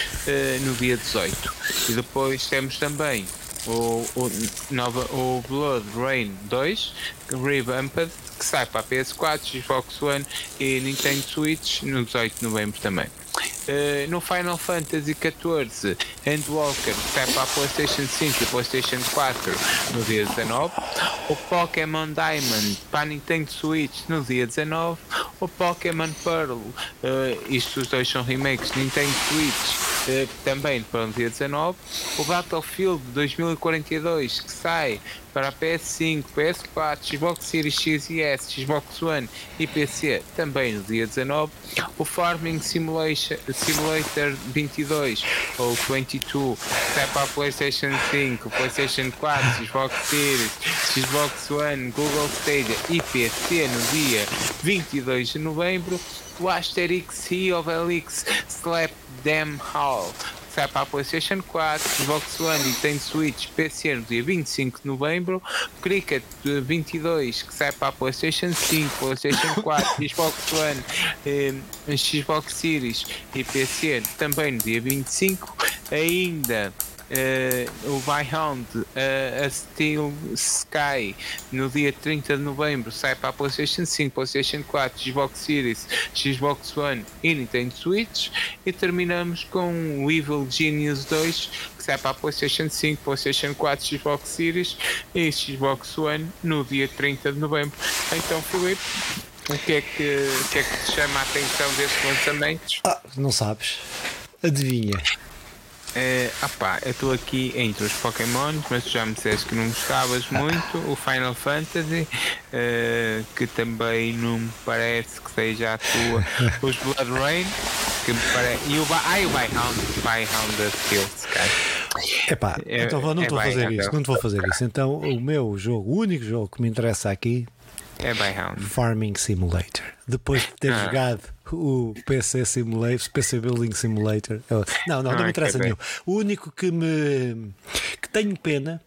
no dia 18. E depois temos também o, o, nova, o Blood Rain 2 Revamped que sai para a PS4, Xbox One e Nintendo Switch no 18 de novembro também. Uh, no Final Fantasy XIV Endwalker sai para a PlayStation 5 e PlayStation 4 no dia 19, o Pokémon Diamond para a Nintendo Switch no dia 19, o Pokémon Pearl, uh, isto os dois são remakes Nintendo Switch uh, também para o dia 19, o Battlefield 2042 que sai para a PS5, PS4, Xbox Series X e S, Xbox One e PC também no dia 19, o Farming Simulation, Simulator 22 ou 22 sai para a PlayStation 5, PlayStation 4, Xbox Series, Xbox One, Google Stadia e PC no dia 22 de novembro, o Asterix Sea of Elix Slap Them Hall sai para a PlayStation 4, Xbox One, Nintendo Switch, PC no dia 25 de novembro, Cricket 22 que sai para a PlayStation 5, PlayStation 4, Xbox One, eh, Xbox Series e PC também no dia 25, ainda uh, o Byhound, uh, a Steel Sky, no dia 30 de novembro, sai para a PlayStation 5, PlayStation 4, Xbox Series, Xbox One e Nintendo Switch. E terminamos com o Evil Genius 2, que sai para a PlayStation 5, PlayStation 4, Xbox Series e Xbox One no dia 30 de novembro. Então, Filipe. O que, é que, o que é que te chama a atenção desses lançamentos? Ah, não sabes. Adivinha. É, opá, eu estou aqui entre os Pokémon, mas tu já me disseste que não gostavas muito. O Final Fantasy, uh, que também não me parece que seja a tua. Os Blood Rain, que me parece. E o, ai, o Byhound, Byhound Skills, cara. Epá, é, então não estou é a fazer isso, não te vou fazer isso. Então o meu jogo, o único jogo que me interessa aqui é Byhound. Farming Simulator. Depois de ter ah. jogado o PC Simulator, PC Building Simulator. Não, não, não, me interessa nenhum. O único que me que tenho pena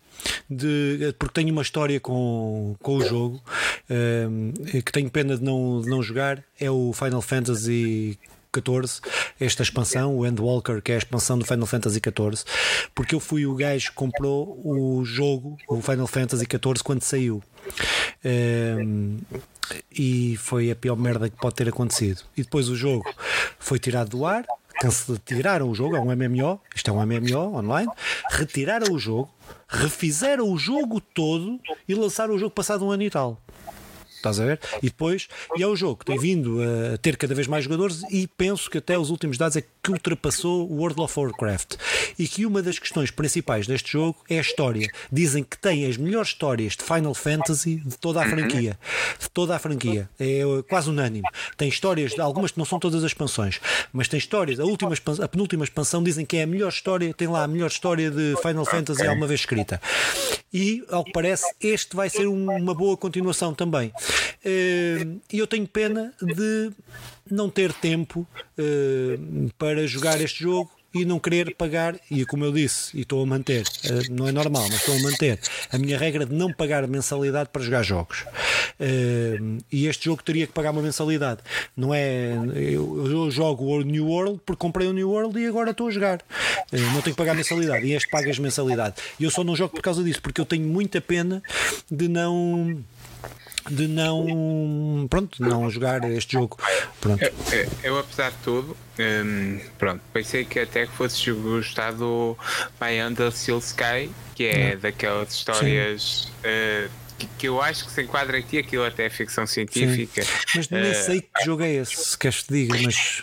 de, porque tenho uma história com, com o jogo um, que tenho pena de não, de não jogar é o Final Fantasy 14, esta expansão, o Endwalker, que é a expansão do Final Fantasy XIV, porque eu fui o gajo que comprou o jogo, o Final Fantasy XIV, quando saiu. Um, e foi a pior merda que pode ter acontecido. E depois o jogo foi tirado do ar, tiraram o jogo, é um MMO, isto é um MMO online, retiraram o jogo, refizeram o jogo todo e lançaram o jogo passado um ano e tal. Estás a ver? E depois, e é o jogo que tem vindo a ter cada vez mais jogadores e penso que até os últimos dados é que ultrapassou o World of Warcraft. E que uma das questões principais deste jogo é a história. Dizem que tem as melhores histórias de Final Fantasy de toda a franquia. De toda a franquia. É quase unânime. Tem histórias, algumas que não são todas as expansões, mas tem histórias. A, última a penúltima expansão dizem que é a melhor história, tem lá a melhor história de Final Fantasy alguma vez escrita. E, ao que parece, este vai ser uma boa continuação também. Eh, e eu tenho pena de não ter tempo eh, para jogar este jogo e não querer pagar, e como eu disse, e estou a manter, eh, não é normal, mas estou a manter a minha regra de não pagar mensalidade para jogar jogos. E este jogo teria que pagar uma mensalidade. Não é. Eu jogo o New World porque comprei o New World e agora estou a jogar. Não tenho que pagar mensalidade. E este pagas mensalidade. E eu só não jogo por causa disso, porque eu tenho muita pena de não de não pronto não jogar este jogo pronto eu, eu apesar de tudo um, pronto pensei que até que fosse gostar do My Under Seal Sky que é não. daquelas histórias uh, que, que, eu acho que se enquadra aqui, aquilo até é ficção científica. Sim. Mas nem uh, sei que jogo é esse, se queres te diga, mas.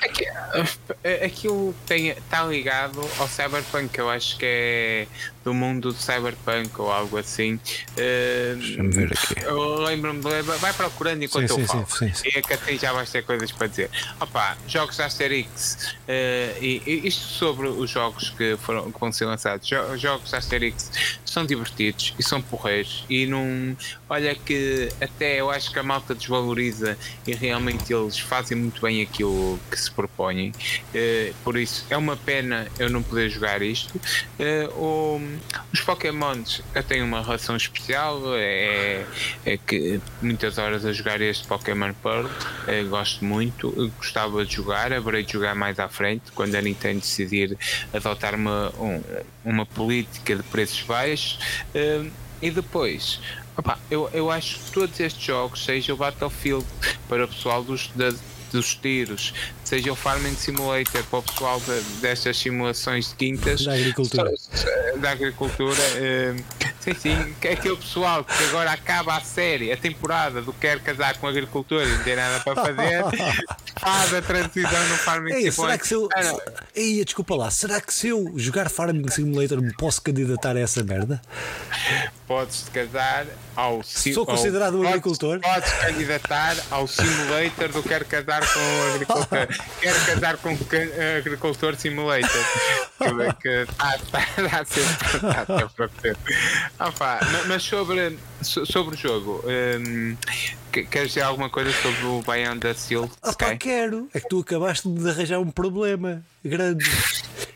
Aquilo está ligado ao Cyberpunk, eu acho que é do mundo do Cyberpunk ou algo assim. Uh, Deixa-me ver aqui. Eu lembro-me, vai procurando enquanto sim, eu sim, falo. Sim, sim, E é que assim já vais ter coisas para dizer. Opa, jogos da Asterix, uh, e, e, isto sobre os jogos que, foram, que vão ser lançados. Jo jogos da Asterix são divertidos e são porreiros e não. Olha que até eu acho que a malta desvaloriza e realmente eles fazem muito bem aquilo que se propõem. Uh, por isso é uma pena eu não poder jogar isto. Uh, os Pokémons eu tenho uma relação especial, é, é que muitas horas a jogar este Pokémon Pearl, uh, gosto muito, gostava de jogar, haverei de jogar mais à frente quando a Nintendo decidir adotar uma, um, uma política de preços baixos. Uh, e depois, opa, eu, eu acho que todos estes jogos, seja o Battlefield para o pessoal dos, da, dos tiros, seja o Farming Simulator para o pessoal de, destas simulações de quintas da agricultura, da agricultura uh, sim, sim, é aquele pessoal que agora acaba a série, a temporada do Quer Casar com Agricultura e não tem nada para fazer, faz a transição no Farming Ei, Simulator. Será que se eu, ah, Ei, desculpa lá, será que se eu jogar Farming Simulator me posso candidatar a essa merda? Podes-te casar ao Sou considerado ao, um agricultor? Podes, podes candidatar ao simulator do Quer Casar com Agricultor. Quero casar com agricultor simulator. que está a ser para Mas sobre, sobre o jogo, um, queres dizer alguma coisa sobre o Beyond the Seal? Ah, pá, quero. É que tu acabaste de arranjar um problema grande.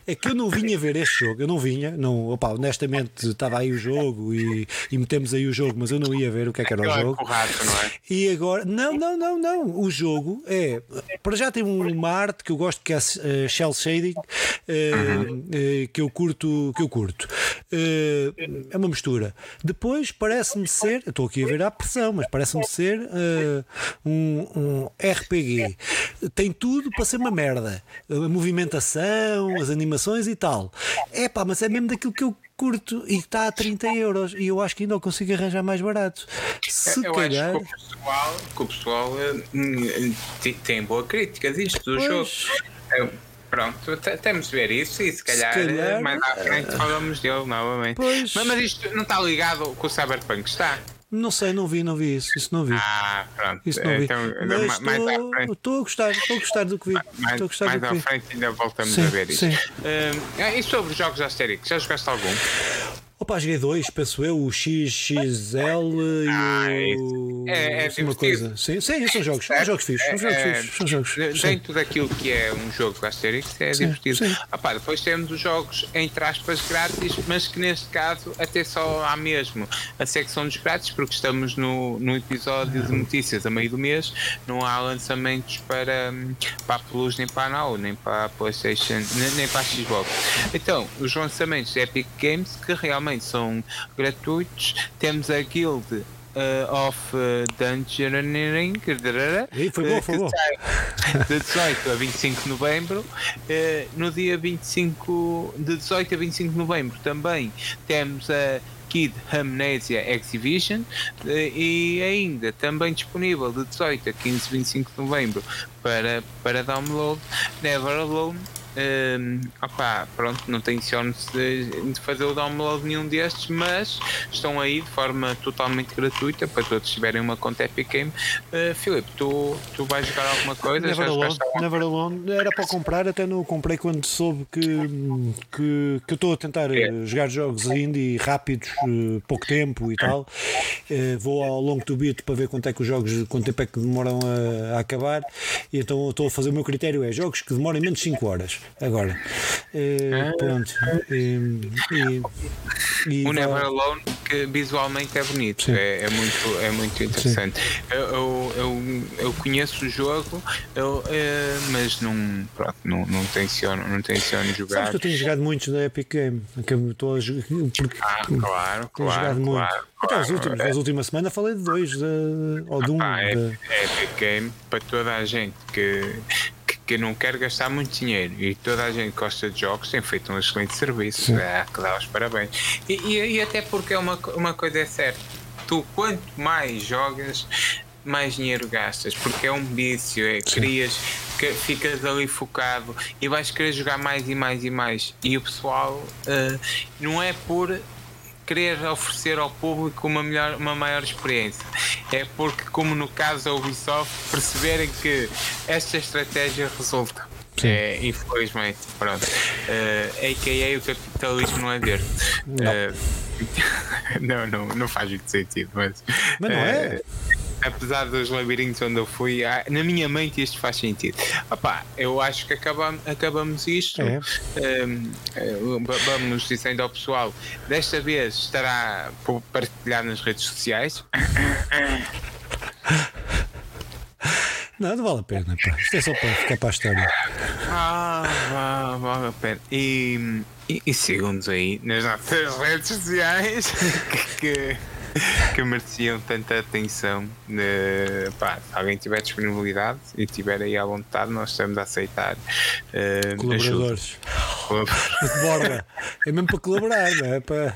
É que eu não vinha ver este jogo, eu não vinha, não, opa, honestamente estava aí o jogo e, e metemos aí o jogo, mas eu não ia ver o que é que era o jogo. É não é? E agora, não, não, não, não. O jogo é, para já tem uma arte que eu gosto que é uh, shell shading, uh, uhum. uh, que eu curto, que eu curto. é uma mistura. Depois parece-me ser, estou aqui a ver a pressão, mas parece-me ser um, um RPG. Tem tudo para ser uma merda. A movimentação, as animações e tal. É pá, mas é mesmo daquilo que eu curto e está a 30 euros e eu acho que ainda consigo arranjar mais barato. Se eu calhar. Acho que o pessoal, que o pessoal uh, tem boa crítica disto do pois. jogo. É, pronto, temos de ver isso e se calhar, se calhar mais à frente falamos dele novamente. Pois. Mas, mas isto não está ligado com o Cyberpunk, está? Não sei, não vi, não vi isso. Isso não vi. Ah, pronto. Isso não vi. Então, Mas mais estou, estou a gostar, estou a gostar do que vi. Mais, estou a gostar mais do que à vi. frente ainda voltamos sim, a ver isso. Sim. Uh, e sobre os jogos Asterix, já jogaste algum? Opa, joguei dois, penso eu, o XXL ah, e o. É, é uma coisa. Sim, sim, são jogos, são jogos fixos. São jogos é, fixos. São jogos. Dentro daquilo que é um jogo Asterix, é sim, divertido. Sim. Ah, depois temos os jogos, entre aspas, grátis, mas que neste caso até só há mesmo a secção dos grátis, porque estamos no, no episódio de notícias a meio do mês, não há lançamentos para, para a Plus, nem para a Now, nem para a PlayStation, nem, nem para a Xbox. Então, os lançamentos Epic Games que realmente também são gratuitos. Temos a Guild uh, of uh, Dungeoneering e foi bom, foi bom. de 18 a 25 de novembro. Uh, no dia 25 de 18 a 25 de novembro também temos a Kid Amnesia Exhibition e ainda também disponível de 18 a 15 25 de novembro para, para download Never Alone um, opá, pronto, não tenciono de, de fazer o download nenhum destes, mas estão aí de forma totalmente gratuita para todos tiverem uma conta Epic Game. Uh, Filipe, tu, tu vais jogar alguma coisa? Never Alone, Never Alone, era para comprar, até não comprei quando soube que, que, que eu estou a tentar é. jogar jogos indie rápidos, uh, pouco tempo e tal. Uh, vou ao long to beat para ver quanto é que os jogos, quanto tempo é que demoram a, a acabar, e então estou a fazer o meu critério: é jogos que demorem menos 5 horas agora. Uh, pronto. E, e, o Never Alone, que visualmente é bonito, é, é, muito, é muito interessante. Eu, eu, eu, eu, conheço o jogo, eu, uh, mas não, pronto, não, não, tenciono, não tenciono jogar. Sabes que eu tenho jogado muitos da Epic Game, que estou a jogar. Ah, claro, tenho claro, jogado muito. Claro, Até os últimos, é. as últimas semanas falei de dois, de, ou de um. Ah, é, de... Epic Game para toda a gente que que não quer gastar muito dinheiro e toda a gente que gosta de jogos tem feito um excelente serviço. É, que dá os parabéns. E, e, e, até porque é uma, uma coisa é certa. tu quanto mais jogas, mais dinheiro gastas, porque é um vício, é, crias, que ficas ali focado e vais querer jogar mais e mais e mais. E o pessoal uh, não é por querer oferecer ao público uma, melhor, uma maior experiência. É porque, como no caso da Ubisoft, perceberem que esta estratégia resulta. É, infelizmente, pronto. Uh, AKA o capitalismo não é verde. Não. Uh, não, não, não faz muito sentido, mas. Mas não uh, é? Apesar dos labirintos onde eu fui, na minha mente isto faz sentido. Opa, eu acho que acabamos, acabamos isto. É. Um, eh, vamos dizendo ao pessoal, desta vez estará por partilhar nas redes sociais. Não vale a pena, pá. Isto é só para ficar para a história. Ah, vale a pena. E, e, e sigam-nos aí nas nossas redes sociais que que mereciam tanta atenção. Uh, pá, se alguém tiver disponibilidade e tiver aí à vontade, nós estamos a aceitar uh, colaboradores. Borda. É mesmo para colaborar, não é? Para...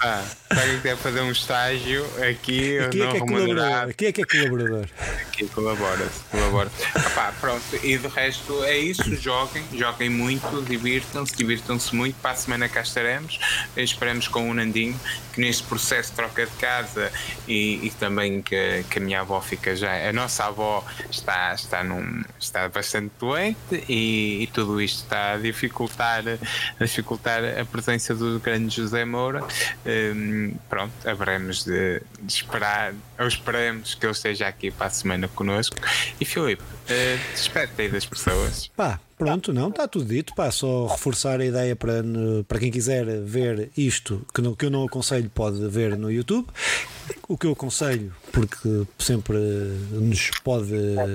Ah, se alguém quiser fazer um estágio aqui, aqui é que é colaborador. Aqui é que é colaborador. Aqui colabora-se, colabora. Ah, pronto, e do resto é isso. Joguem, joguem muito, divirtam-se, divirtam-se muito. Para a semana cá estaremos. Esperemos com o Nandinho que neste processo de troca de casa e, e também que, que, a minha avó fica já, a nossa avó está, está, num, está bastante doente e, e tudo isto está a dificultar, a dificultar a presença do grande José Moura. Um, pronto, haveremos de, de, esperar, ou esperemos que ele esteja aqui para a semana connosco. E Filipe, uh, despede aí das pessoas. Pá, Pronto, não, está tudo dito. Pá, só reforçar a ideia para, para quem quiser ver isto, que, não, que eu não aconselho, pode ver no YouTube. O que eu aconselho, porque sempre nos pode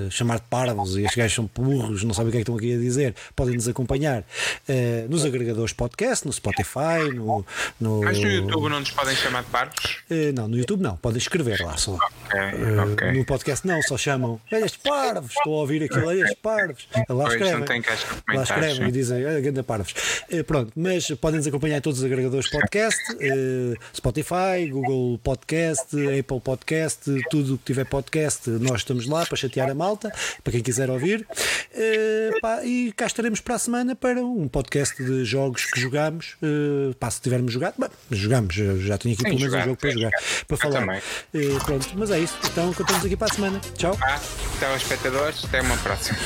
chamar de parvos e estes gajos são burros, não sabem o que é que estão aqui a dizer, podem nos acompanhar uh, nos agregadores podcast, no Spotify, no, no. Mas no YouTube não nos podem chamar de parvos? Uh, não, no YouTube não, podem escrever lá só. Okay, uh, okay. No podcast não, só chamam estes parvos, estou a ouvir aquilo, estes parvos. Lá escrevem. Lá escrevem e dizem, olha, ganda parvos. pronto, mas podem nos acompanhar em todos os agregadores podcast, Spotify, Google Podcast, Apple Podcast, tudo que tiver podcast, nós estamos lá para chatear a malta, para quem quiser ouvir. Uh, pá, e cá estaremos para a semana para um podcast de jogos que jogamos. Uh, pá, se tivermos jogado, bem, jogamos, já tenho aqui pelo menos um jogo para jogar, para falar. Uh, pronto, mas é isso. Então, contamos aqui para a semana. Tchau. Ah, então, espectadores, até uma próxima.